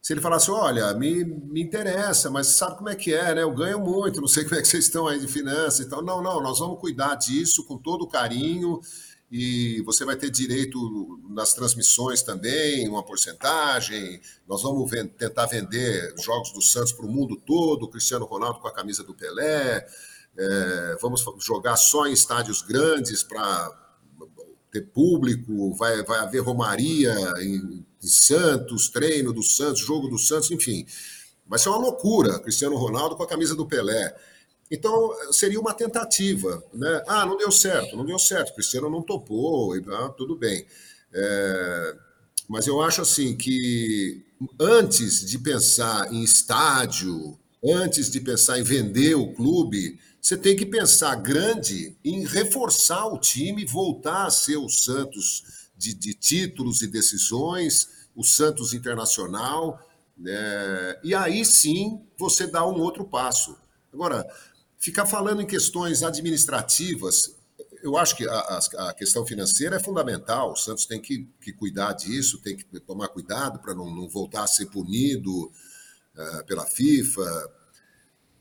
Se ele falasse, olha, me, me interessa, mas sabe como é que é, né? Eu ganho muito, não sei como é que vocês estão aí de finanças e tal. Não, não, nós vamos cuidar disso com todo carinho e você vai ter direito nas transmissões também, uma porcentagem. Nós vamos tentar vender jogos do Santos para o mundo todo, Cristiano Ronaldo com a camisa do Pelé. É, vamos jogar só em estádios grandes para ter público, vai, vai haver romaria em, em Santos, treino do Santos, jogo do Santos, enfim. Vai ser uma loucura, Cristiano Ronaldo com a camisa do Pelé. Então, seria uma tentativa, né? Ah, não deu certo, não deu certo, Cristiano não topou, ah, tudo bem. É, mas eu acho assim que antes de pensar em estádio, antes de pensar em vender o clube, você tem que pensar grande em reforçar o time, voltar a ser o Santos de, de títulos e decisões, o Santos Internacional, né? e aí sim você dá um outro passo. Agora, ficar falando em questões administrativas, eu acho que a, a, questão financeira é fundamental. O Santos tem que, que cuidar disso, tem que tomar cuidado para não, não, voltar a ser punido uh, pela FIFA.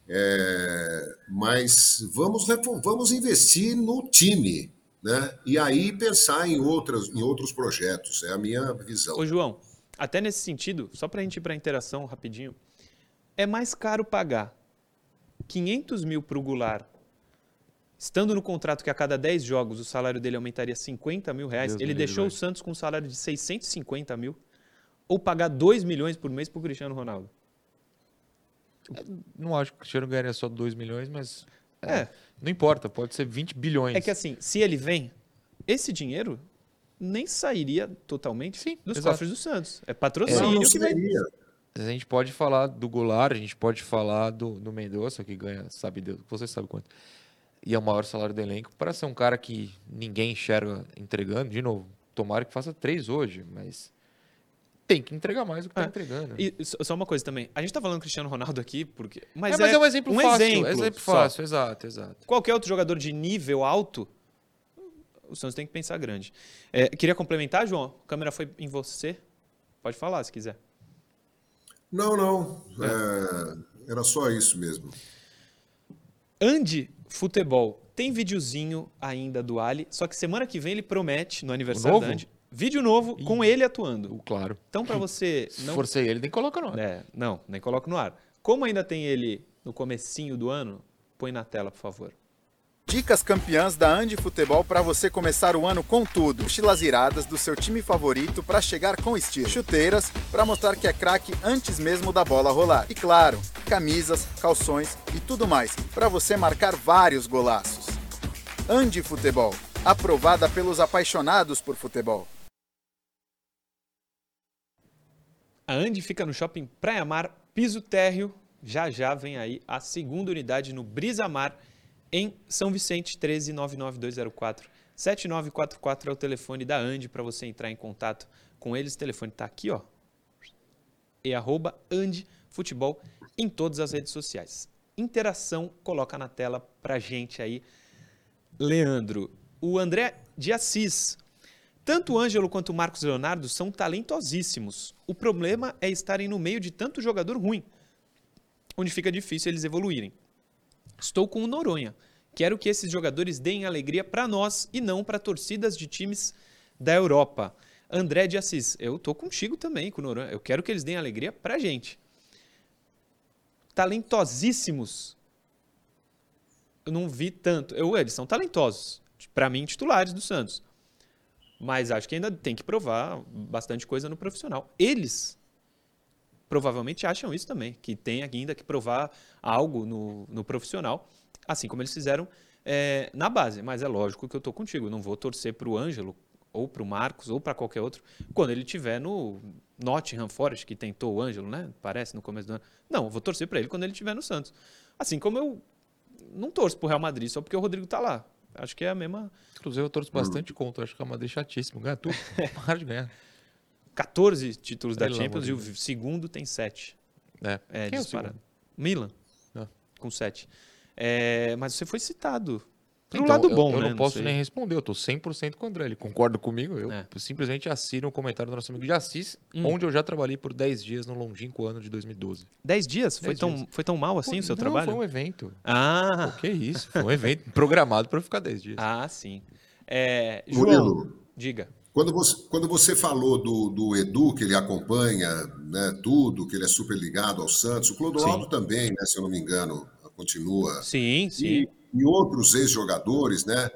É, mas vamos, vamos investir no time, né? E aí pensar em, outras, em outros projetos. É a minha visão. Ô, João, até nesse sentido, só para a gente ir para a interação rapidinho, é mais caro pagar 500 mil para o Goulart, estando no contrato que a cada 10 jogos o salário dele aumentaria 50 mil reais, Deus ele deixou o Santos com um salário de 650 mil, ou pagar 2 milhões por mês para o Cristiano Ronaldo? Não acho que o Cristiano ganharia só 2 milhões, mas. É, é. Não importa, pode ser 20 bilhões. É que assim, se ele vem, esse dinheiro nem sairia totalmente Sim, dos exato. cofres do Santos. É patrocínio é, que vem. A gente pode falar do Goulart, a gente pode falar do, do Mendonça, que ganha, sabe Deus, você sabe quanto. E é o maior salário do elenco, para ser um cara que ninguém enxerga entregando, de novo, tomara que faça três hoje, mas tem que entregar mais do que está é. entregando. E só uma coisa também, a gente está falando Cristiano Ronaldo aqui, porque. Mas, é, mas é, é um exemplo um fácil. Exemplo, exemplo fácil, exato, exato. Qualquer outro jogador de nível alto, o Santos tem que pensar grande. É, queria complementar, João? A câmera foi em você. Pode falar se quiser. Não, não. É. era só isso mesmo. Ande Futebol. Tem videozinho ainda do Ali, só que semana que vem ele promete, no aniversário da Andy, Vídeo novo com ele atuando. Claro. Então, para você. Não... Forcei ele, nem coloca no ar. É, não, nem coloca no ar. Como ainda tem ele no comecinho do ano, põe na tela, por favor. Dicas campeãs da Andi Futebol para você começar o ano com tudo. Mochilas iradas do seu time favorito para chegar com estilo. Chuteiras para mostrar que é craque antes mesmo da bola rolar. E claro, camisas, calções e tudo mais para você marcar vários golaços. Andi Futebol, aprovada pelos apaixonados por futebol. A Andi fica no shopping Praia Mar, piso térreo. Já já vem aí a segunda unidade no Brisa Mar, em São Vicente, 1399204 7944 é o telefone da Andi para você entrar em contato com eles. O telefone está aqui, ó. E arroba Andi Futebol em todas as redes sociais. Interação, coloca na tela pra gente aí. Leandro, o André de Assis. Tanto o Ângelo quanto o Marcos Leonardo são talentosíssimos. O problema é estarem no meio de tanto jogador ruim, onde fica difícil eles evoluírem. Estou com o Noronha. Quero que esses jogadores deem alegria para nós e não para torcidas de times da Europa. André de Assis, eu tô contigo também com o Noronha. Eu quero que eles deem alegria pra gente. Talentosíssimos. Eu não vi tanto. Eu, eles são talentosos. Para mim, titulares do Santos. Mas acho que ainda tem que provar bastante coisa no profissional. Eles provavelmente acham isso também, que tem ainda que provar algo no, no profissional, assim como eles fizeram é, na base. Mas é lógico que eu estou contigo. Não vou torcer para o Ângelo ou para o Marcos, ou para qualquer outro, quando ele tiver no Nottingham Forest, que tentou o Ângelo, né? Parece no começo do ano. Não, vou torcer para ele quando ele tiver no Santos. Assim como eu não torço pro Real Madrid só porque o Rodrigo tá lá. Acho que é a mesma. Inclusive, eu torço bastante contra. Acho que o Real Madrid é chatíssimo. Ganha tudo. Para de ganhar. 14 títulos da Champions e o segundo tem 7. É, é Quem. É Milan, ah. com 7. É, mas você foi citado pro então, lado bom, eu, eu né? não posso nem responder, eu tô 100% com o André. Ele concorda comigo, eu é. simplesmente assino o um comentário do nosso amigo de Assis, hum. onde eu já trabalhei por 10 dias no longínquo ano de 2012. 10 dias? 10 foi, dias. Tão, foi tão mal assim Pô, o seu não, trabalho? foi um evento. Ah! Pô, que isso, foi um evento programado para ficar 10 dias. Ah, sim. É, João, diga. Quando você, quando você falou do, do Edu, que ele acompanha né, tudo, que ele é super ligado ao Santos, o Clodoaldo também, né, se eu não me engano, continua. Sim, sim. E, e outros ex-jogadores, né?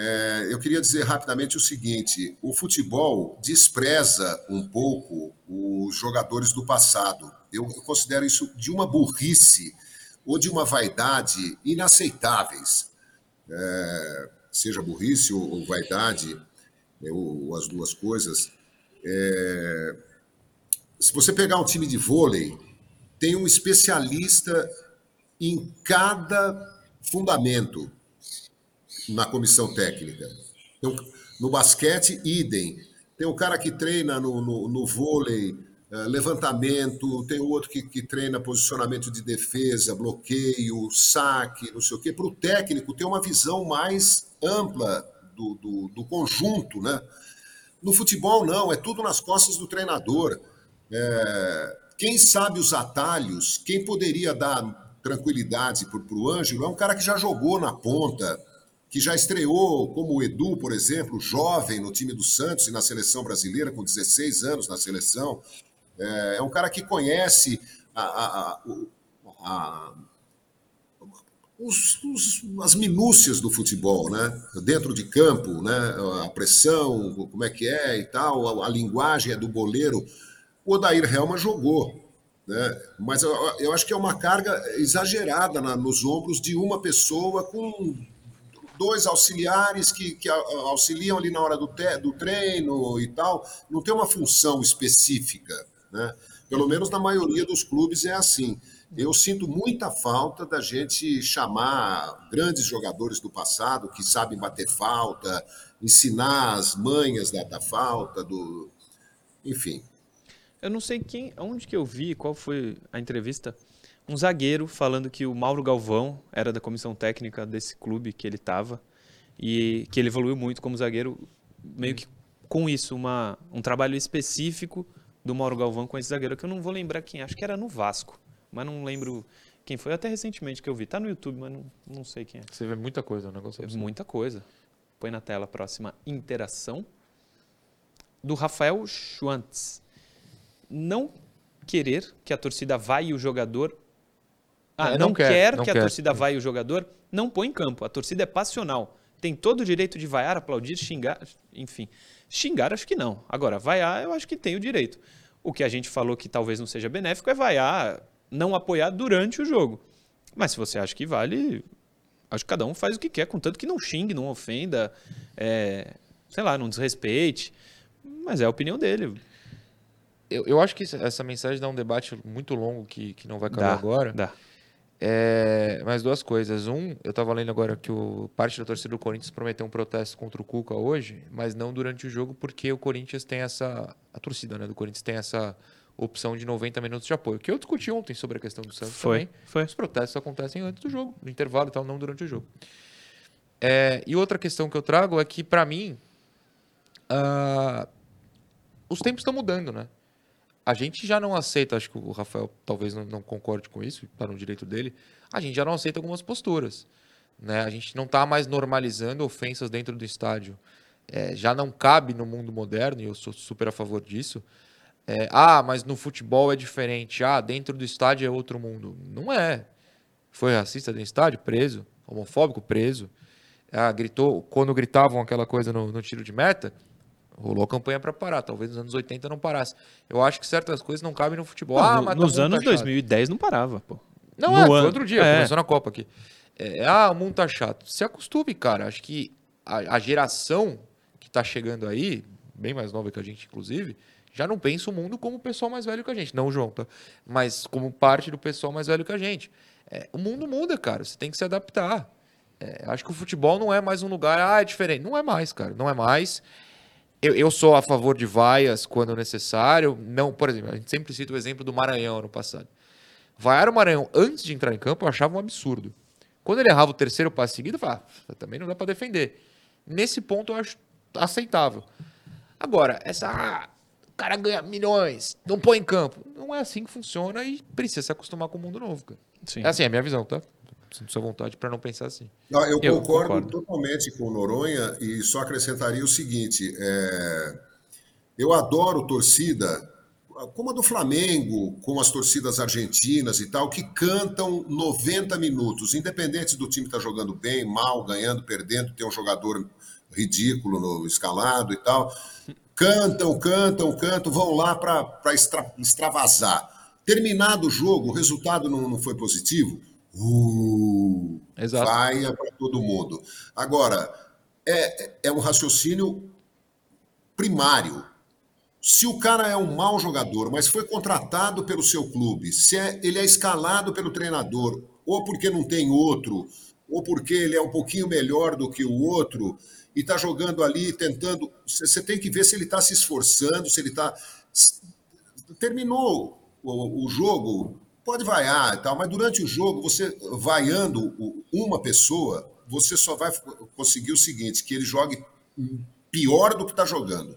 É, eu queria dizer rapidamente o seguinte: o futebol despreza um pouco os jogadores do passado. Eu considero isso de uma burrice ou de uma vaidade inaceitáveis. É, seja burrice ou, ou vaidade, é, ou, ou, as duas coisas. É, se você pegar um time de vôlei, tem um especialista em cada fundamento na comissão técnica. Então, no basquete, idem. Tem o cara que treina no, no, no vôlei, uh, levantamento, tem o outro que, que, treina posicionamento de defesa, bloqueio, saque, não sei o quê. Para o técnico, ter uma visão mais ampla do, do, do, conjunto. Né? No futebol, não, é tudo nas costas do treinador. É, quem sabe os atalhos, quem poderia dar tranquilidade para o Ângelo, é um cara que já jogou na ponta, que já estreou como o Edu, por exemplo, jovem no time do Santos e na seleção brasileira, com 16 anos na seleção. É, é um cara que conhece a, a, a, os, os, as minúcias do futebol, né? Dentro de campo, né? A pressão, como é que é e tal, a, linguagem é do boleiro. O Odair Helma jogou né? Mas eu, eu, acho que é uma carga exagerada na, nos ombros de uma pessoa com dois auxiliares que, que auxiliam ali na hora do, te, do treino e tal. Não tem uma função específica. Né? Pelo menos na maioria dos clubes é assim. Eu sinto muita falta da gente chamar grandes jogadores do passado que sabem bater falta, ensinar as manhas da, da falta, do enfim. Eu não sei quem, onde que eu vi, qual foi a entrevista. Um zagueiro falando que o Mauro Galvão era da comissão técnica desse clube que ele estava e que ele evoluiu muito como zagueiro, meio que com isso, uma, um trabalho específico do Mauro Galvão com esse zagueiro, que eu não vou lembrar quem, acho que era no Vasco, mas não lembro quem foi, até recentemente que eu vi. Tá no YouTube, mas não, não sei quem é. Você vê muita coisa, o negócio é Muita coisa. Põe na tela a próxima interação. Do Rafael Schwantz não querer que a torcida vá e o jogador. Ah, é, não, não, quer, quer não que quer. a torcida vá e o jogador não põe em campo. A torcida é passional. Tem todo o direito de vaiar, aplaudir, xingar, enfim. Xingar, acho que não. Agora, vaiar, eu acho que tem o direito. O que a gente falou que talvez não seja benéfico é vaiar, não apoiar durante o jogo. Mas se você acha que vale, acho que cada um faz o que quer, contanto que não xingue, não ofenda, é, sei lá, não desrespeite. Mas é a opinião dele eu, eu acho que essa mensagem dá um debate muito longo que, que não vai acabar dá, agora. Dá. É, mais duas coisas. Um, eu estava lendo agora que o parte da torcida do Corinthians prometeu um protesto contra o Cuca hoje, mas não durante o jogo, porque o Corinthians tem essa. A torcida né, do Corinthians tem essa opção de 90 minutos de apoio. Que eu discuti ontem sobre a questão do Santos foi, também. Foi. Os protestos acontecem antes do jogo, no intervalo e tal, não durante o jogo. É, e outra questão que eu trago é que, para mim, uh, os tempos estão mudando, né? A gente já não aceita, acho que o Rafael talvez não, não concorde com isso, para tá no direito dele, a gente já não aceita algumas posturas. Né? A gente não está mais normalizando ofensas dentro do estádio. É, já não cabe no mundo moderno, e eu sou super a favor disso. É, ah, mas no futebol é diferente. Ah, dentro do estádio é outro mundo. Não é. Foi racista dentro do estádio? Preso. Homofóbico? Preso. Ah, gritou, quando gritavam aquela coisa no, no tiro de meta, Rolou campanha para parar. Talvez nos anos 80 não parasse. Eu acho que certas coisas não cabem no futebol. Não, ah, mas nos tá anos 2010 não parava, pô. Não, no é, ano... outro dia, é. começou na Copa aqui. É, ah, o mundo tá chato. Se acostume, cara. Acho que a, a geração que tá chegando aí, bem mais nova que a gente, inclusive, já não pensa o mundo como o pessoal mais velho que a gente. Não o João, tá? Mas como parte do pessoal mais velho que a gente. É, o mundo muda, cara. Você tem que se adaptar. É, acho que o futebol não é mais um lugar, ah, é diferente. Não é mais, cara. Não é mais. Eu, eu, sou a favor de vaias quando necessário. Não, por exemplo, a gente sempre cita o exemplo do Maranhão ano passado. Vaiar o Maranhão antes de entrar em campo eu achava um absurdo. Quando ele errava o terceiro passe seguido, eu falava, ah, também não dá para defender. Nesse ponto eu acho aceitável. Agora, essa. Ah, o cara ganha milhões, não põe em campo. Não é assim que funciona e precisa se acostumar com o mundo novo, cara. Sim. É assim, é a minha visão, tá? Sinto sua vontade para não pensar assim. Não, eu, eu concordo, concordo, totalmente com o Noronha e só acrescentaria o seguinte: é, eu adoro torcida, como a do Flamengo, com as torcidas argentinas e tal, que cantam 90 minutos, independente do time estar tá jogando bem, mal, ganhando, perdendo, tem um jogador ridículo no escalado e tal. Cantam, cantam, cantam, vão lá para extra, extravasar. Terminado o jogo, o resultado não, não foi positivo, Uh, Exato. Vaia para todo mundo. Agora, é, é um raciocínio primário. Se o cara é um mau jogador, mas foi contratado pelo seu clube, se é, ele é escalado pelo treinador, ou porque não tem outro, ou porque ele é um pouquinho melhor do que o outro, e está jogando ali, tentando. Você tem que ver se ele está se esforçando, se ele está. Terminou o, o jogo, pode vaiar e tal, mas durante o jogo, você vaiando uma pessoa, você só vai conseguir o seguinte, que ele jogue pior do que está jogando.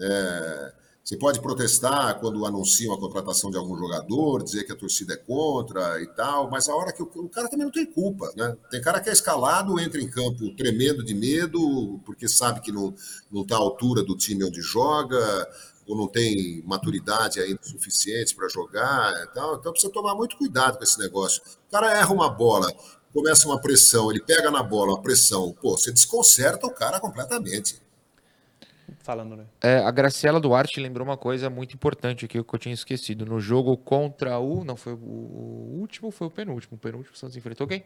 É, você pode protestar quando anunciam a contratação de algum jogador, dizer que a torcida é contra e tal, mas a hora que o, o, cara também não tem culpa, né? Tem cara que é escalado, entra em campo tremendo de medo, porque sabe que não está à altura do time onde joga, ou não tem maturidade ainda suficiente para jogar e tal. Então precisa tomar muito cuidado com esse negócio. O cara erra uma bola, começa uma pressão, ele pega na bola uma pressão, pô, você desconcerta o cara completamente. Falando, né? É, a Graciela Duarte lembrou uma coisa muito importante aqui que eu tinha esquecido. No jogo contra o. Não, foi o último, foi o penúltimo. O penúltimo o Santos enfrentou quem?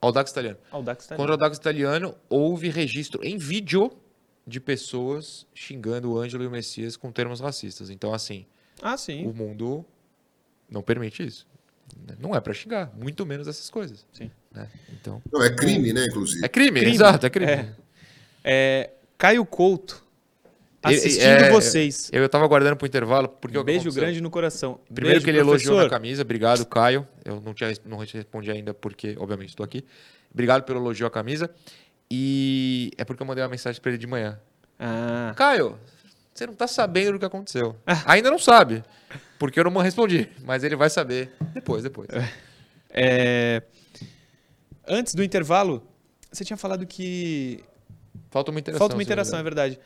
Audax Italiano. Audax Italiano. Contra o Audax Italiano, houve registro em vídeo de pessoas xingando o Ângelo e o Messias com termos racistas. Então, assim, ah, sim. o mundo não permite isso. Não é para xingar, muito menos essas coisas. Sim. Né? Então, não, é crime, né, inclusive. É crime, crime. exato, é crime. É. É, Caio Couto, assistindo é, vocês. Eu, estava aguardando para o intervalo. Porque um beijo grande no coração. Primeiro beijo, que ele professor. elogiou na camisa. Obrigado, Caio. Eu não, tinha, não respondi ainda porque, obviamente, estou aqui. Obrigado pelo elogio à camisa. E é porque eu mandei uma mensagem para ele de manhã. Ah. Caio, você não está sabendo do que aconteceu. Ainda não sabe, porque eu não respondi, mas ele vai saber depois, depois. É... Antes do intervalo, você tinha falado que falta uma interação. Falta uma interação, é verdade.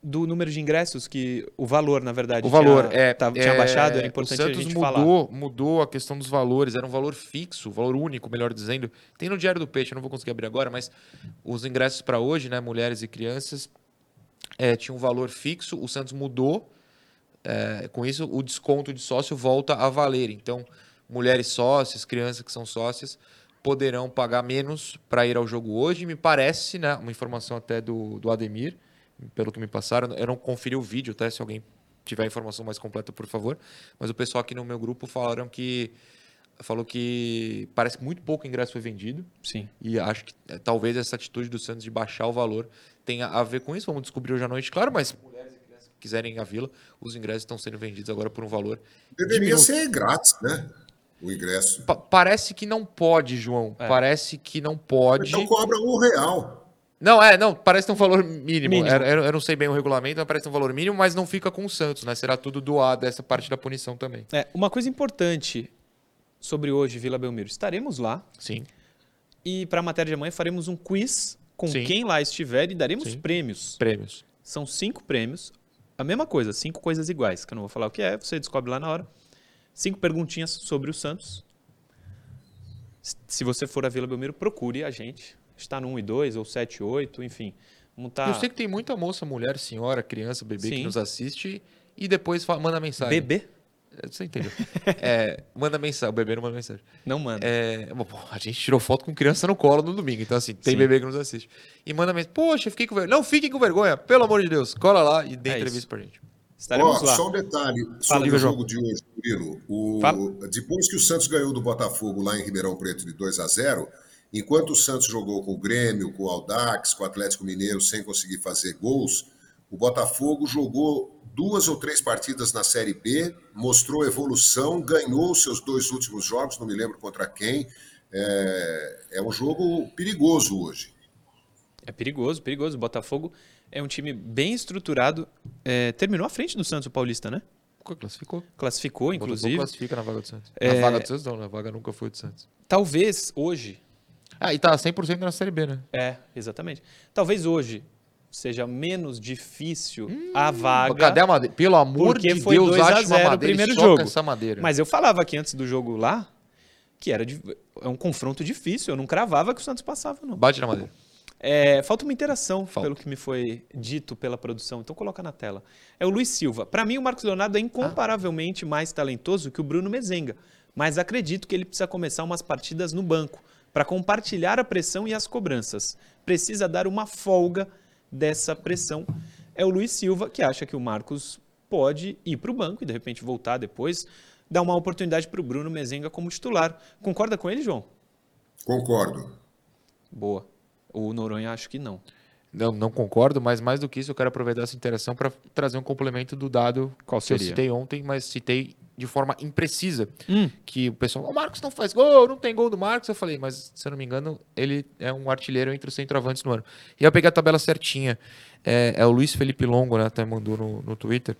Do número de ingressos, que o valor, na verdade, o valor tinha, é, tava, tinha é, baixado, era importante o Santos a gente mudou, falar. Mudou a questão dos valores, era um valor fixo, valor único, melhor dizendo. Tem no Diário do Peixe, eu não vou conseguir abrir agora, mas os ingressos para hoje, né, mulheres e crianças, é, tinha um valor fixo, o Santos mudou. É, com isso, o desconto de sócio volta a valer. Então, mulheres sócias, crianças que são sócias, poderão pagar menos para ir ao jogo hoje. Me parece, né, uma informação até do, do Ademir, pelo que me passaram, eu não conferi o vídeo, até tá? se alguém tiver informação mais completa, por favor. Mas o pessoal aqui no meu grupo falaram que falou que parece que muito pouco ingresso foi vendido. Sim. E acho que é, talvez essa atitude do Santos de baixar o valor tenha a ver com isso. Vamos descobrir hoje à noite, claro, mas mulheres e crianças que quiserem ir à vila, os ingressos estão sendo vendidos agora por um valor. Deveria ser grátis, né? O ingresso. Pa parece que não pode, João. É. Parece que não pode. Então cobra um real. Não, é, não, parece um valor mínimo. mínimo. Eu, eu, não sei bem o regulamento, mas parece um valor mínimo, mas não fica com o Santos, né? Será tudo doado essa parte da punição também. É, uma coisa importante sobre hoje, Vila Belmiro. Estaremos lá. Sim. E para a matéria de amanhã faremos um quiz com Sim. quem lá estiver e daremos Sim. prêmios. Prêmios. São cinco prêmios. A mesma coisa, cinco coisas iguais, que eu não vou falar o que é, você descobre lá na hora. Cinco perguntinhas sobre o Santos. Se você for a Vila Belmiro, procure a gente está no 1 e 2 ou 7 e 8, enfim. Tá... Eu sei que tem muita moça, mulher, senhora, criança, bebê Sim. que nos assiste e depois fala, manda mensagem. Bebê? É, você entendeu? é, manda mensagem, o bebê não manda mensagem. Não manda. É, a gente tirou foto com criança no colo no domingo, então assim, tem Sim. bebê que nos assiste. E manda mensagem, poxa, fiquei com vergonha. Não fiquem com vergonha, pelo amor de Deus, cola lá e dê é entrevista isso. pra gente. Estaremos oh, lá. Só um detalhe sobre Fala, o jogo de hoje, Murilo. O, depois que o Santos ganhou do Botafogo lá em Ribeirão Preto de 2 a 0 Enquanto o Santos jogou com o Grêmio, com o Aldax, com o Atlético Mineiro sem conseguir fazer gols, o Botafogo jogou duas ou três partidas na Série B, mostrou evolução, ganhou seus dois últimos jogos, não me lembro contra quem. É, é um jogo perigoso hoje. É perigoso, perigoso. O Botafogo é um time bem estruturado. É, terminou à frente do Santos o Paulista, né? Classificou. Classificou, inclusive. classifica na vaga do Santos. É... Na vaga do Santos não, na vaga nunca foi do Santos. Talvez hoje ah, e tá 100% na Série B, né? É, exatamente. Talvez hoje seja menos difícil hum, a vaga. Cadê a madeira? Pelo amor de foi Deus, 2 a 0 o primeiro jogo. Essa madeira. Mas eu falava aqui antes do jogo lá que era de, é um confronto difícil. Eu não cravava que o Santos passava, não. Bate na madeira. É, falta uma interação, falta. pelo que me foi dito pela produção. Então coloca na tela. É o Luiz Silva. Para mim, o Marcos Leonardo é incomparavelmente ah. mais talentoso que o Bruno Mezenga. Mas acredito que ele precisa começar umas partidas no banco para compartilhar a pressão e as cobranças. Precisa dar uma folga dessa pressão. É o Luiz Silva que acha que o Marcos pode ir para o banco e de repente voltar depois, dar uma oportunidade para o Bruno Mezenga como titular. Concorda com ele, João? Concordo. Boa. O Noronha acho que não. Não, não concordo, mas mais do que isso, eu quero aproveitar essa interação para trazer um complemento do dado Qual que eu citei ontem, mas citei de forma imprecisa. Hum. Que o pessoal, o Marcos não faz gol, não tem gol do Marcos. Eu falei, mas se eu não me engano, ele é um artilheiro entre os centroavantes no ano. E eu peguei a tabela certinha. É, é o Luiz Felipe Longo, né? Até mandou no, no Twitter.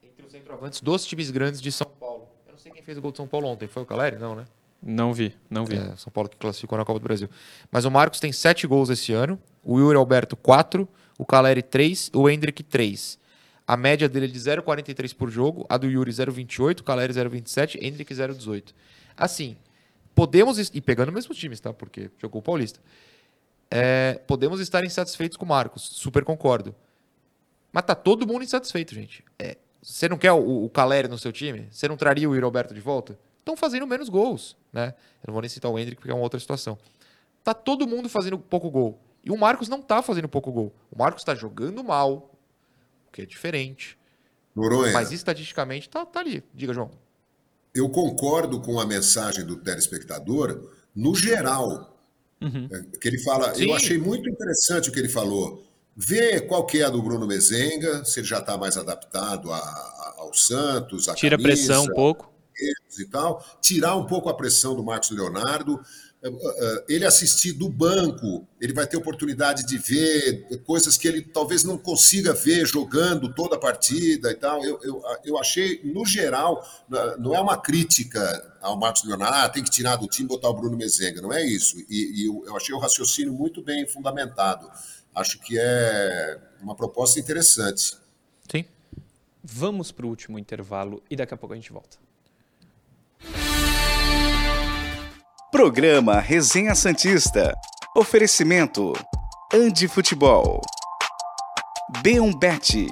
Entre os centroavantes dos times grandes de São Paulo. Eu não sei quem fez o gol de São Paulo ontem. Foi o Caleri? Não, né? Não vi, não vi. É, São Paulo que classificou na Copa do Brasil. Mas o Marcos tem sete gols esse ano. O Yuri Alberto, quatro. O Caleri, três. O Hendrick, três. A média dele é de 0,43 por jogo, a do Yuri 0,28, Caleri 0,27, Hendrick 0,18. Assim, podemos. E pegando mesmos times, tá? Porque jogou o Paulista. É, podemos estar insatisfeitos com o Marcos, super concordo. Mas tá todo mundo insatisfeito, gente. É, você não quer o, o Caleri no seu time? Você não traria o Yuri Alberto de volta? Estão fazendo menos gols, né? Eu não vou nem citar o Hendrick porque é uma outra situação. Tá todo mundo fazendo pouco gol. E o Marcos não tá fazendo pouco gol. O Marcos está jogando mal, que é diferente. Noronha. Mas estatisticamente tá, tá ali. Diga, João. Eu concordo com a mensagem do telespectador no geral. Uhum. É, que ele fala, Sim. eu achei muito interessante o que ele falou. Ver qual que é a do Bruno Mezenga, se ele já está mais adaptado a, a, ao Santos, a Tira camisa, a pressão um pouco. E tal, tirar um pouco a pressão do Marcos Leonardo. É, é, ele assistir do banco, ele vai ter oportunidade de ver coisas que ele talvez não consiga ver jogando toda a partida e tal. Eu, eu, eu achei, no geral, não é uma crítica ao Marcos Leonardo, ah, tem que tirar do time e botar o Bruno Mezenga, não é isso. E, e eu, eu achei o raciocínio muito bem fundamentado. Acho que é uma proposta interessante. Sim. Vamos para o último intervalo e daqui a pouco a gente volta. Programa Resenha Santista. Oferecimento: Andi Futebol. B1Bet.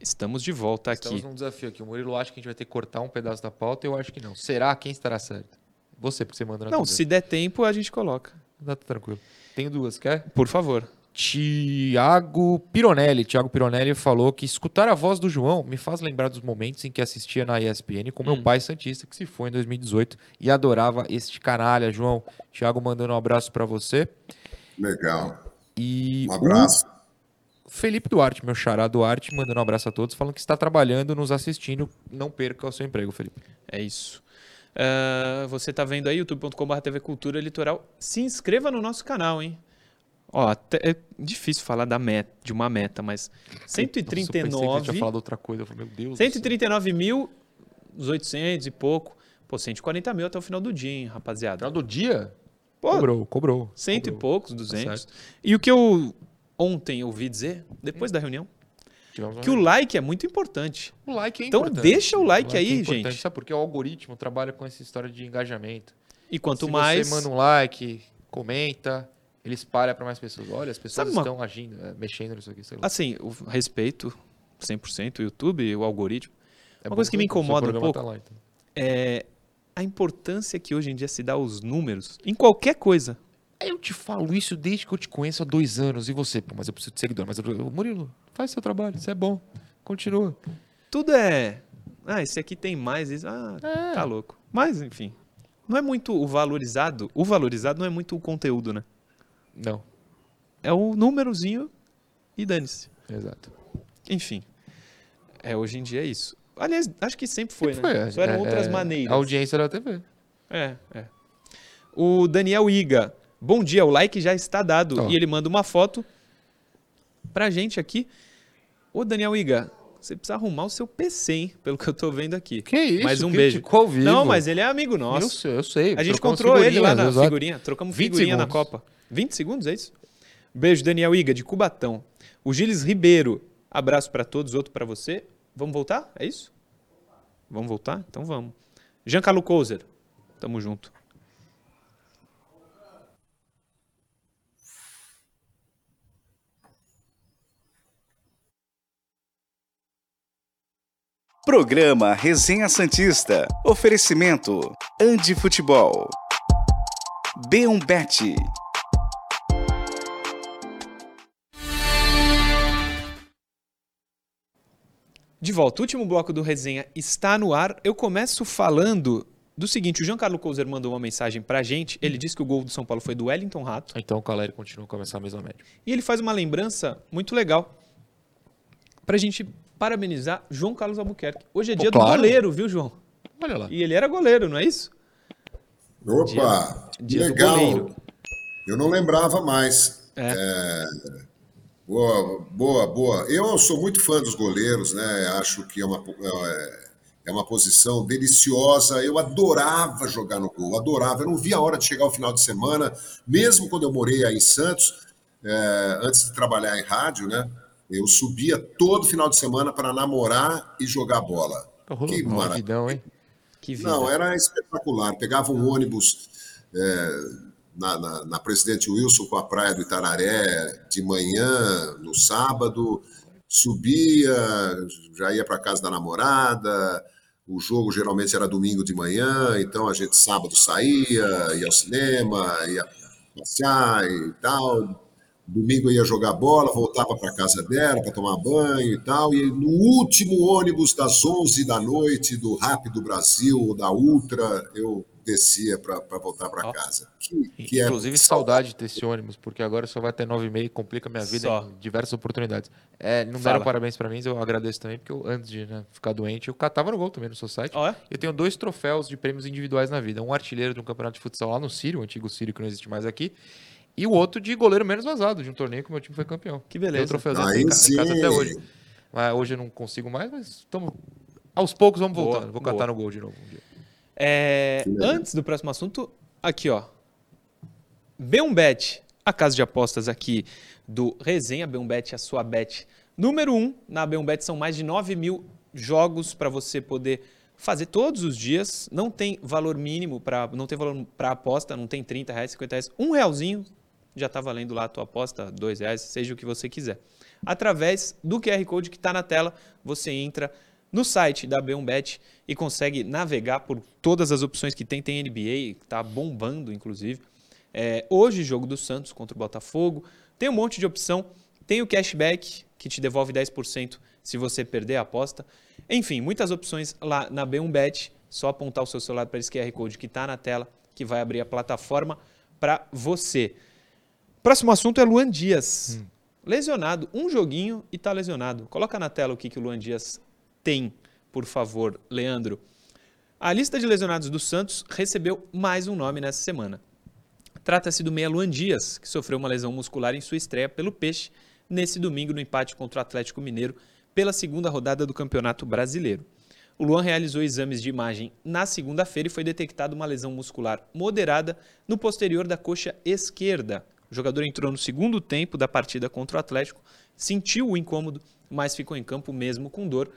Estamos de volta aqui. Estamos num desafio aqui. O Murilo acha que a gente vai ter que cortar um pedaço da pauta. Eu acho que não. Será quem estará certo? Você, porque você manda na Não, se der tempo, a gente coloca. Tá tranquilo. Tenho duas, quer? Por favor. Tiago Pironelli. Tiago Pironelli falou que escutar a voz do João me faz lembrar dos momentos em que assistia na ESPN com meu hum. pai Santista, que se foi em 2018 e adorava este canalha, João. Tiago mandando um abraço para você. Legal. E um abraço. Felipe Duarte, meu xará Duarte, mandando um abraço a todos, falando que está trabalhando, nos assistindo. Não perca o seu emprego, Felipe. É isso. Uh, você está vendo aí, youtube.com.br TV Cultura Litoral. Se inscreva no nosso canal, hein? Ó, até é difícil falar da meta, de uma meta, mas 139. Nossa, eu pensei que tinha falado outra coisa. Eu falei, meu Deus. 139 mil, os 800 e pouco. Pô, 140 mil até o final do dia, hein, rapaziada. Final do dia? Pô, cobrou, cobrou. Cento cobrou. e poucos, 200. Tá e o que eu ontem ouvi dizer, depois da reunião, que o like é muito importante. O like é então, importante. Então deixa o like, o like aí, é gente. Sabe porque o algoritmo trabalha com essa história de engajamento. E quanto Se mais. você manda um like, comenta, ele espalha para mais pessoas. Olha, as pessoas Sabe estão uma... agindo, é, mexendo nisso aqui. Assim, o respeito 100% o YouTube, o algoritmo. É uma coisa que me incomoda um pouco tá lá, então. é a importância que hoje em dia se dá aos números em qualquer coisa. Eu te falo isso desde que eu te conheço há dois anos. E você? Pô, mas eu preciso de seguidor. Mas eu, Murilo, faz seu trabalho. Isso é bom. Continua. Tudo é. Ah, esse aqui tem mais. Isso. Ah, é. tá louco. Mas, enfim. Não é muito o valorizado. O valorizado não é muito o conteúdo, né? Não. É o númerozinho e dane-se. Exato. Enfim. É, hoje em dia é isso. Aliás, acho que sempre foi, sempre né? Foi, Só eram é, outras é, maneiras. A audiência da TV. É, é. O Daniel Iga. Bom dia, o like já está dado. Oh. E ele manda uma foto pra gente aqui. Ô, Daniel Iga, você precisa arrumar o seu PC, hein? Pelo que eu tô vendo aqui. Que isso? Mais um beijo. Vivo. Não, mas ele é amigo nosso. Eu sei, eu sei. A gente encontrou ele lá na figurinha. Trocamos figurinha na Copa. 20 segundos, é isso? Beijo, Daniel Iga, de Cubatão. O Gilles Ribeiro. Abraço para todos, outro para você. Vamos voltar? É isso? Vamos voltar? Então vamos. Giancarlo Couser. Tamo junto. Programa Resenha Santista. Oferecimento: Andi Futebol. B1Bet. De volta, o último bloco do Resenha está no ar. Eu começo falando do seguinte: o João Carlos Couser mandou uma mensagem pra gente. Ele disse que o gol do São Paulo foi do Wellington Rato. Então o Caleri continua a começar a mesma média. E ele faz uma lembrança muito legal pra gente parabenizar João Carlos Albuquerque. Hoje é dia Pô, claro. do goleiro, viu, João? Olha lá. E ele era goleiro, não é isso? Opa, dia, dia legal. Eu não lembrava mais. É. É... Boa, boa, boa. Eu sou muito fã dos goleiros, né? Acho que é uma, é, é uma posição deliciosa. Eu adorava jogar no gol, adorava. Eu não via a hora de chegar o final de semana, mesmo quando eu morei aí em Santos, é, antes de trabalhar em rádio, né? Eu subia todo final de semana para namorar e jogar bola. Oh, que maravilha. hein? Que vida. Não, era espetacular. Pegava um ônibus é, na, na, na, Presidente Wilson com a praia do Itararé de manhã, no sábado, subia, já ia para casa da namorada. O jogo geralmente era domingo de manhã, então a gente sábado saía, ia ao cinema, ia passear e tal Domingo eu ia jogar bola, voltava para casa dela para tomar banho e tal. E no último ônibus das 11 da noite do Rápido Brasil, da Ultra, eu descia para voltar para casa. Que, que é Inclusive, é... saudade desse ônibus, porque agora só vai ter 9 e meia complica minha vida só. em diversas oportunidades. É, não Fala. deram parabéns para mim, eu agradeço também, porque eu, antes de né, ficar doente, eu catava no gol também no seu site. Oh, é? Eu tenho dois troféus de prêmios individuais na vida. Um artilheiro de um campeonato de futsal lá no Sírio, o antigo Sírio que não existe mais aqui, e o outro de goleiro menos vazado, de um torneio que o meu time foi campeão. Que beleza. Tem o troféuzinho em, em casa até hoje. Mas hoje eu não consigo mais, mas estamos. Aos poucos vamos boa, voltando. Vou catar boa. no gol de novo um dia. É, antes do próximo assunto, aqui ó. B1Bet, a casa de apostas aqui do Resenha B1Bet, a sua bet número 1. Um. Na B1Bet são mais de 9 mil jogos para você poder fazer todos os dias. Não tem valor mínimo para não tem valor para aposta, não tem 30 reais, 50 reais, um realzinho já está valendo lá a tua aposta, dois reais, seja o que você quiser. Através do QR Code que está na tela, você entra no site da B1Bet e consegue navegar por todas as opções que tem. Tem NBA, está bombando, inclusive. É, hoje, jogo do Santos contra o Botafogo. Tem um monte de opção. Tem o cashback, que te devolve 10% se você perder a aposta. Enfim, muitas opções lá na B1Bet. Só apontar o seu celular para esse QR Code que está na tela, que vai abrir a plataforma para você. Próximo assunto é Luan Dias. Hum. Lesionado, um joguinho e está lesionado. Coloca na tela o que, que o Luan Dias tem, por favor, Leandro. A lista de lesionados do Santos recebeu mais um nome nessa semana. Trata-se do meia Luan Dias, que sofreu uma lesão muscular em sua estreia pelo Peixe nesse domingo no empate contra o Atlético Mineiro pela segunda rodada do Campeonato Brasileiro. O Luan realizou exames de imagem na segunda-feira e foi detectada uma lesão muscular moderada no posterior da coxa esquerda. O jogador entrou no segundo tempo da partida contra o Atlético, sentiu o incômodo, mas ficou em campo mesmo com dor.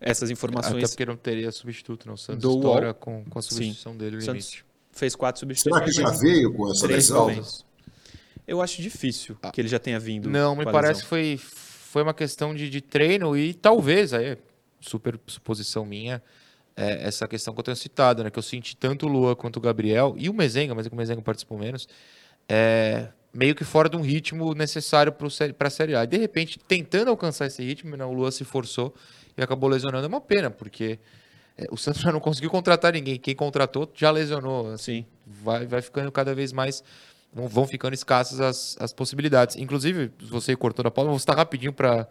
Essas informações. Até porque não teria substituto, não. O Santos do estoura com, com a substituição Sim. dele. Santos fez quatro substituições. Será que já veio com essa lesão? Eu acho difícil ah. que ele já tenha vindo. Não, me parece que foi, foi uma questão de, de treino e talvez, aí, super suposição minha, é, essa questão que eu tenho citado, né? Que eu senti tanto o Lua quanto o Gabriel e o Mezenga, mas é que o Mezenga participou menos, é, meio que fora de um ritmo necessário para a Série A. E de repente, tentando alcançar esse ritmo, né, o Lua se forçou e acabou lesionando. É uma pena, porque é, o Santos já não conseguiu contratar ninguém. Quem contratou já lesionou. Assim, vai, vai ficando cada vez mais vão ficando escassas as, as possibilidades. Inclusive, você cortou da Paula, vou citar rapidinho para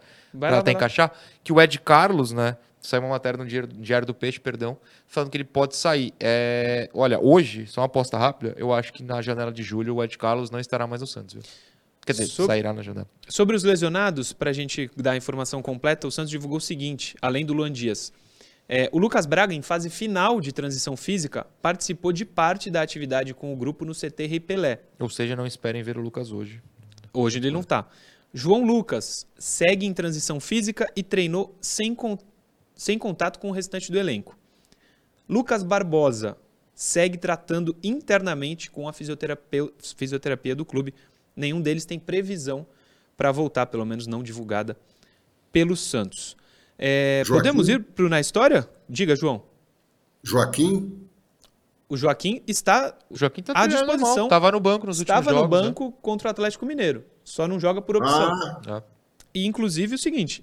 até encaixar, que o Ed Carlos, né? Saiu uma matéria no Diário, Diário do Peixe, perdão, falando que ele pode sair. É, olha, hoje, só uma aposta rápida, eu acho que na janela de julho o Ed Carlos não estará mais no Santos, viu? Quer dizer, sobre, sairá na janela. Sobre os lesionados, para a gente dar a informação completa, o Santos divulgou o seguinte, além do Luan Dias. É, o Lucas Braga, em fase final de transição física, participou de parte da atividade com o grupo no CT Rei Pelé. Ou seja, não esperem ver o Lucas hoje. Hoje ele não está. João Lucas segue em transição física e treinou sem, sem contato com o restante do elenco. Lucas Barbosa segue tratando internamente com a fisioterapia, fisioterapia do clube. Nenhum deles tem previsão para voltar, pelo menos não divulgada pelo Santos. É, podemos ir para na história? Diga, João. Joaquim. O Joaquim está o Joaquim tá à disposição. Estava no banco nos últimos jogos. Estava no né? banco né? contra o Atlético Mineiro. Só não joga por opção. Ah. E inclusive o seguinte,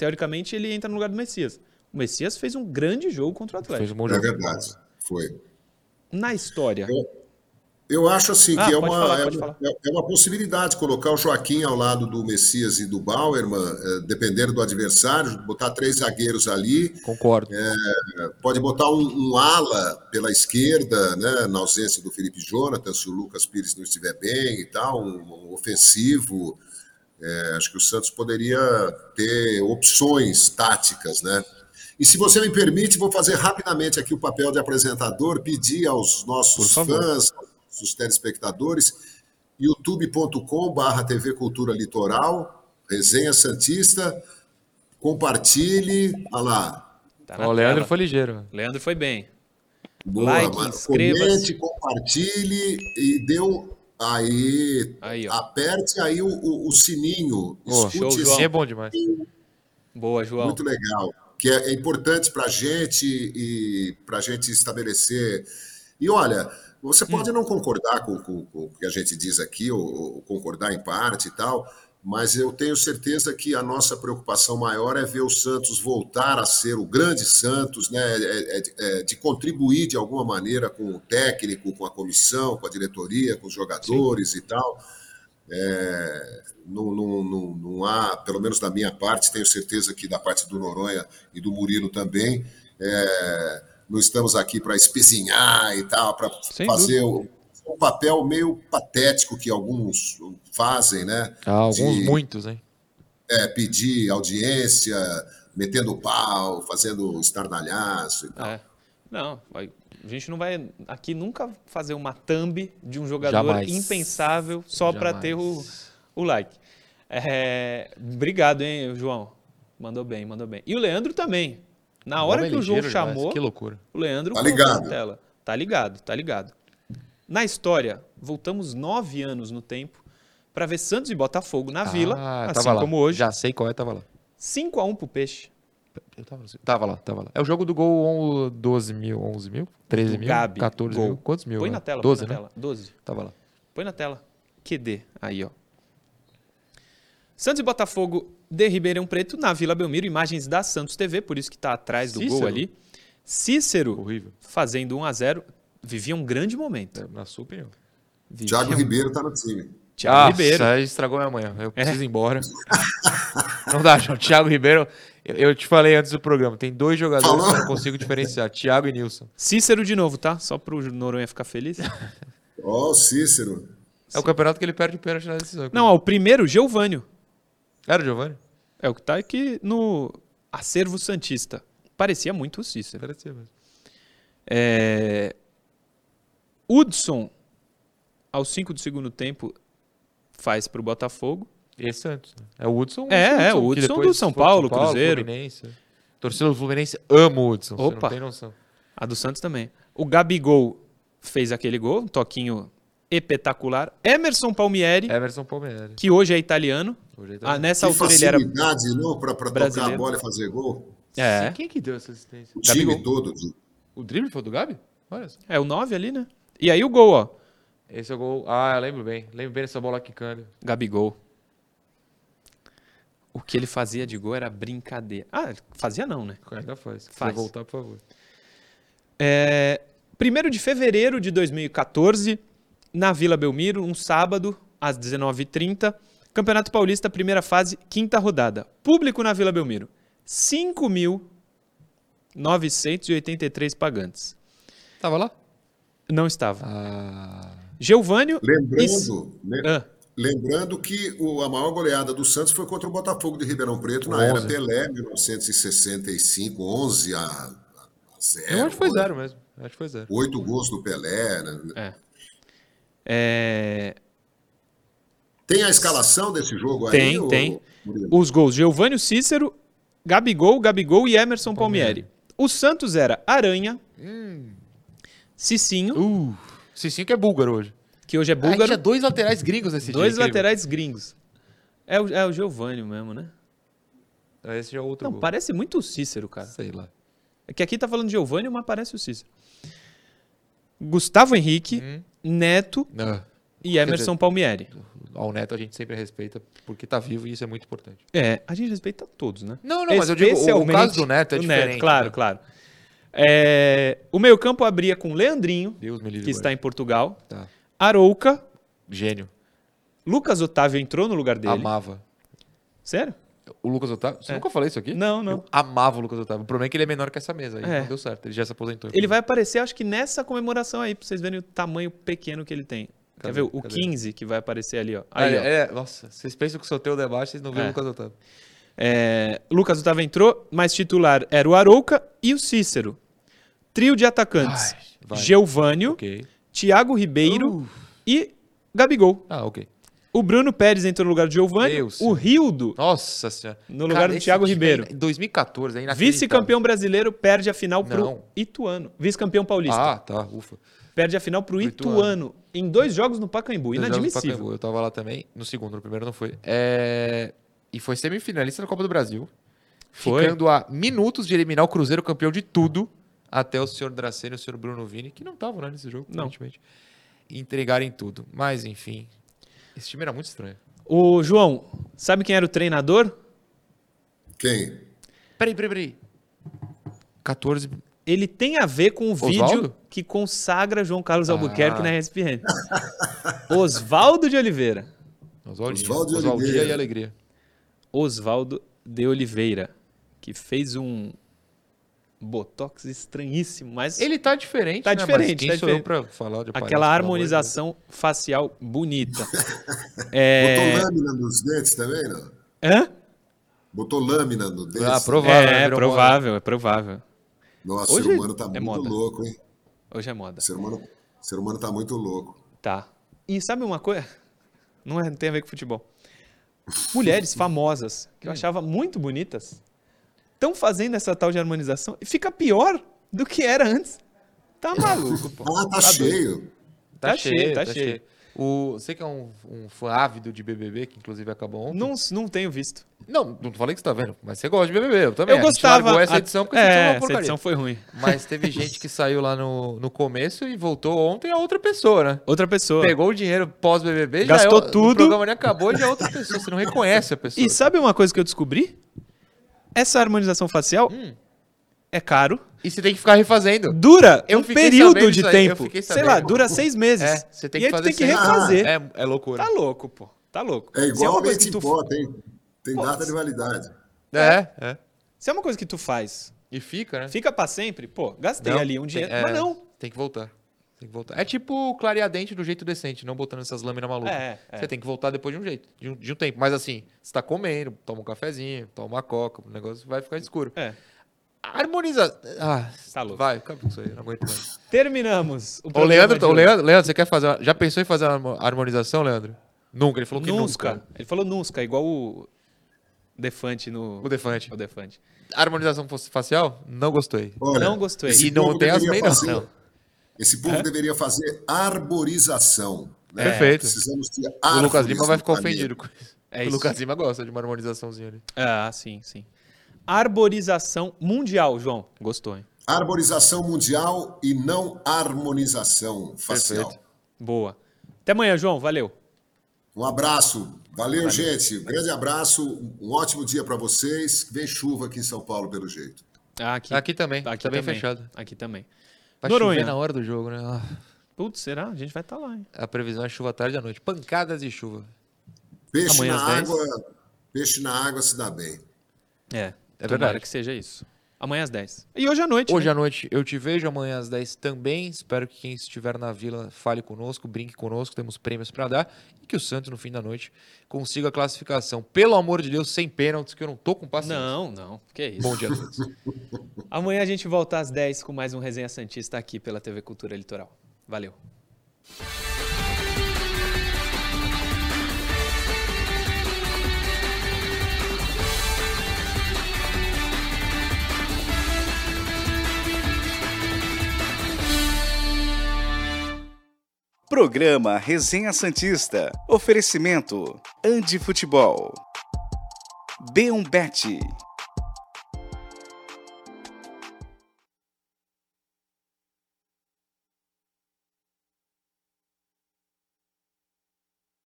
teoricamente ele entra no lugar do Messias. O Messias fez um grande jogo contra o Atlético. Fez um bom jogo. É verdade. Foi. Na história. Eu acho assim ah, que é uma, falar, é, é, é, uma possibilidade colocar o Joaquim ao lado do Messias e do Bauerman, é, dependendo do adversário, botar três zagueiros ali. Concordo. É, pode botar um, um, ala pela esquerda, né, na ausência do Felipe Jonathan, se o Lucas Pires não estiver bem e tal, um, um ofensivo. É, acho que o Santos poderia ter opções táticas, né? E se você me permite, vou fazer rapidamente aqui o papel de apresentador, pedir aos nossos fãs, os telespectadores, youtube.com.br TV Cultura Litoral, Resenha Santista, compartilhe, olha lá. Tá o Leandro foi ligeiro. Leandro foi bem. Boa, like, inscreva-se. compartilhe e deu aí, aí aperte aí o, o, o sininho. Boa, escute show, João. é bom demais. Boa, João. Muito legal. Que é, é importante para a gente e para a gente estabelecer. E olha, você pode hum. não concordar com, com, com, o que a gente diz aqui, ou, ou, concordar em parte e tal, mas eu tenho certeza que a nossa preocupação maior é ver o Santos voltar a ser o grande Santos, né? É, é, é, de contribuir de alguma maneira com o técnico, com a comissão, com a diretoria, com os jogadores Sim. e tal. É, não, não, não, não, há, pelo menos da minha parte, tenho certeza que da parte do Noronha e do Murilo também, é, não estamos aqui para espezinhar e tal, para fazer o, um papel meio patético que alguns fazem, né? Ah, alguns, de, muitos, hein? É, pedir audiência, metendo pau, fazendo estardalhaço e tal. É. Não, a gente não vai aqui nunca fazer uma thumb de um jogador Jamais. impensável só para ter o, o like. É, obrigado, hein, João. Mandou bem, mandou bem. E o Leandro também. Na hora que o João chamou, que loucura. o Leandro tá ligado. tela. Tá ligado, tá ligado. Na história, voltamos nove anos no tempo para ver Santos e Botafogo na Vila, ah, assim como hoje. Já sei qual é, tava lá. 5 a 1 pro Peixe. Eu tava, tava, lá, tava lá. É o jogo do gol 12 mil, 11 mil, 13 mil, Gabi, 14 gol. mil. Quantos mil? Põe né? na tela, 12, põe na né? tela. 12. Tava lá. Põe na tela. QD. Aí, ó. Santos e Botafogo de Ribeirão Preto na Vila Belmiro, imagens da Santos TV, por isso que está atrás do Cícero. gol ali. Cícero Horrível. fazendo 1 a 0 vivia um grande momento. É, na sua opinião. Vivia... Thiago Ribeiro está no time. Thiago ah, Ribeiro. Isso estragou minha manhã. Eu é. preciso é. ir embora. não dá, João. Thiago Ribeiro, eu te falei antes do programa, tem dois jogadores Falou. que eu não consigo diferenciar, Thiago e Nilson. Cícero de novo, tá? Só pro Noronha ficar feliz. Ó, oh, Cícero. É o campeonato que ele perde o pênalti na decisão. Não, o primeiro, Geovânio. Era o Giovanni? É o que tá aqui no acervo Santista. Parecia muito o Cícero. Parecia mesmo. É... Hudson, aos 5 do segundo tempo, faz para o Botafogo. E é Santos. Né? É o Hudson. É, é o Hudson do São Paulo, São Paulo Cruzeiro. Fluminense. Torcedor do Fluminense ama o Hudson. Opa. não tem noção. A do Santos também. O Gabigol fez aquele gol, um toquinho espetacular. Emerson Palmieri. Emerson Palmieri. Que hoje é italiano. Hoje é italiano. Ah, nessa que altura ele era. não, para tocar a bola e fazer gol. É. Sim, quem que deu essa assistência? O time Gabigol. todo. O drible foi do Gabi? Olha só. É o 9 ali, né? E aí o gol, ó. Esse é o gol. Ah, eu lembro bem. Lembro bem dessa bola quicando. Gabigol. O que ele fazia de gol era brincadeira. Ah, fazia não, né? Ainda faz. faz. voltar, por favor. É, 1 de fevereiro de 2014, na Vila Belmiro, um sábado, às 19h30, Campeonato Paulista, primeira fase, quinta rodada. Público na Vila Belmiro. 5.983 pagantes. Tava lá? Não estava. Ah. Geovânio. Lembrando, e... né? ah. lembrando que o, a maior goleada do Santos foi contra o Botafogo de Ribeirão Preto 11. na era Pelé, 1965, 11 a, a 0. Eu acho que foi zero mesmo. acho que foi zero. Oito gols do Pelé. Né? É. é... Tem a escalação desse jogo aí? Tem, tem. Os gols: Geovânio Cícero, Gabigol, Gabigol e Emerson Palmieri. Palmieri. O Santos era Aranha, hum. Cicinho. Uh. Cicinho que é búlgaro hoje. Que hoje é búlgaro. tinha dois laterais gringos nesse Dois dia, laterais gringos. É o, é o Giovanni mesmo, né? É, esse já é outro. Não, gol. parece muito o Cícero, cara. Sei lá. É que aqui tá falando Giovanni, mas parece o Cícero. Gustavo Henrique, hum. Neto ah. e Emerson dizer, Palmieri. Ao Neto a gente sempre respeita porque tá vivo e isso é muito importante. É, a gente respeita todos, né? Não, não, mas eu digo, o, o caso do Neto é diferente. Neto, claro, né? claro. É, o meio campo abria com Leandrinho, que está em Portugal. Tá. Arouca. Gênio. Lucas Otávio entrou no lugar dele. Amava. Sério? O Lucas Otávio? Você é. nunca falou isso aqui? Não, não. Eu amava o Lucas Otávio. O problema é que ele é menor que essa mesa aí. É. Não deu certo. Ele já se aposentou. Ele vai aparecer, acho que nessa comemoração aí, pra vocês verem o tamanho pequeno que ele tem. Cadê? Quer ver? O Cadê? 15 que vai aparecer ali, ó. Aí, é, ó. É, nossa, vocês pensam que o sorteio debate, vocês não veem o é. Lucas Otávio. É, Lucas Otávio entrou, mas titular era o Arouca e o Cícero. Trio de atacantes: Ai, Geovânio, okay. Thiago Ribeiro uh. e Gabigol. Ah, ok. O Bruno Pérez entrou no lugar do Giovanni. O Rildo. Nossa senhora. No lugar Cara, do Thiago Ribeiro. Em 2014, ainda Vice-campeão brasileiro perde a final Não. pro Ituano. Vice-campeão paulista. Ah, tá. Ufa. Perde a final pro, pro Ituano. Ituano. Em dois jogos no Pacaembu. Dois Inadmissível. Pacaembu. Eu tava lá também. No segundo, no primeiro não foi. É... E foi semifinalista da Copa do Brasil. Foi. Ficando a minutos de eliminar o Cruzeiro campeão de tudo até o senhor Dracena e o senhor Bruno Vini, que não estavam né, nesse jogo, não. aparentemente, entregarem tudo. Mas, enfim, esse time era muito estranho. O João, sabe quem era o treinador? Quem? Peraí, peraí, peraí. 14. Ele tem a ver com o Osvaldo? vídeo que consagra João Carlos ah. Albuquerque na ESPN. Osvaldo de Oliveira. Oswaldo de Oliveira. e Alegria. Osvaldo de Oliveira, que fez um botox estranhíssimo, mas ele tá diferente, tá né? diferente, mas tá diferente. Pra falar de Aquela harmonização facial bonita. é... Botou lâmina nos dentes também, não? Hã? Botou lâmina no dente. Ah, provável. É, é provável, é provável. Nossa, Hoje o ser humano tá é muito moda. louco, hein? Hoje é moda. O ser humano, o ser humano tá muito louco. Tá. E sabe uma coisa? Não, é, não tem a ver com futebol. Mulheres famosas, que eu achava muito bonitas, estão fazendo essa tal de harmonização e fica pior do que era antes. Tá maluco, pô. Ah, tá, tá cheio. Tá, tá, cheio, tá, tá cheio. cheio. O, você que é um, um fã ávido de BBB, que inclusive acabou ontem. Não, não tenho visto. Não, não falei que você tá vendo, mas você gosta de BBB, eu também. Eu gostava. essa edição porque é, essa edição foi ruim. Mas teve gente que saiu lá no, no começo e voltou ontem a outra pessoa, né? Outra pessoa. Pegou o dinheiro pós-BBB, gastou já é, tudo. O programa nem acabou e já é outra pessoa. Você não reconhece a pessoa. E sabe uma coisa que eu descobri? Essa harmonização facial hum. É caro. E você tem que ficar refazendo. Dura eu um período de tempo. Sei lá, dura seis meses. É, você tem que e fazer tem que refazer. Ah, é, é loucura. Tá louco, pô. Tá louco. É igual é leite tu... pó, tem, tem pô, data de validade. É, é. Se é uma coisa que tu faz... E fica, né? Fica pra sempre, pô, gastei não, ali um dinheiro, é, mas não. Tem que voltar. Tem que voltar. É tipo clarear dente do jeito decente, não botando essas lâminas malucas. É, é. Você tem que voltar depois de um jeito, de um, de um tempo. Mas assim, você tá comendo, toma um cafezinho, toma uma coca, o negócio vai ficar escuro. É. Harmonização. Ah, tá louco. Vai, acaba com isso aí, não aguento mais. Terminamos. O, o Leandro, o Leandro, Leandro, você quer fazer. Já pensou em fazer a harmonização, Leandro? Nunca, ele falou que nunca. nunca. Ele falou nunca, igual o Defante no. O Defante. O Defante. Harmonização facial? Não gostei. Olha, não gostei. E não tem as meias, não. Esse povo é? deveria fazer arborização. Né? Perfeito. Precisamos ter O Lucas Lima vai ficar ofendido com isso. É isso. O Lucas Lima gosta de uma harmonizaçãozinha ali. Ah, sim, sim. Arborização mundial, João. Gostou, hein? Arborização mundial e não harmonização facial. Perfeito. Boa. Até amanhã, João. Valeu. Um abraço. Valeu, Valeu. gente. Um grande abraço. Um ótimo dia para vocês. Vem chuva aqui em São Paulo, pelo jeito. Ah, aqui, aqui também. Aqui tá bem fechado. Aqui também. Vai Noronha. chover na hora do jogo, né? Ah. Putz, será? A gente vai estar tá lá, hein? A previsão é chuva tarde à noite. Pancadas de chuva. Peixe Amanhã na água. Peixe na água se dá bem. É. É verdade. que seja isso. Amanhã às 10. E hoje à noite. Hoje né? à noite eu te vejo, amanhã às 10 também. Espero que quem estiver na vila fale conosco, brinque conosco, temos prêmios para dar. E que o Santos, no fim da noite, consiga a classificação. Pelo amor de Deus, sem pênaltis, que eu não tô com paciência. Não, não. Que isso. Bom dia a todos. amanhã a gente volta às 10 com mais um Resenha Santista aqui pela TV Cultura Litoral. Valeu. Programa Resenha Santista. Oferecimento Andi Futebol. B1Bet.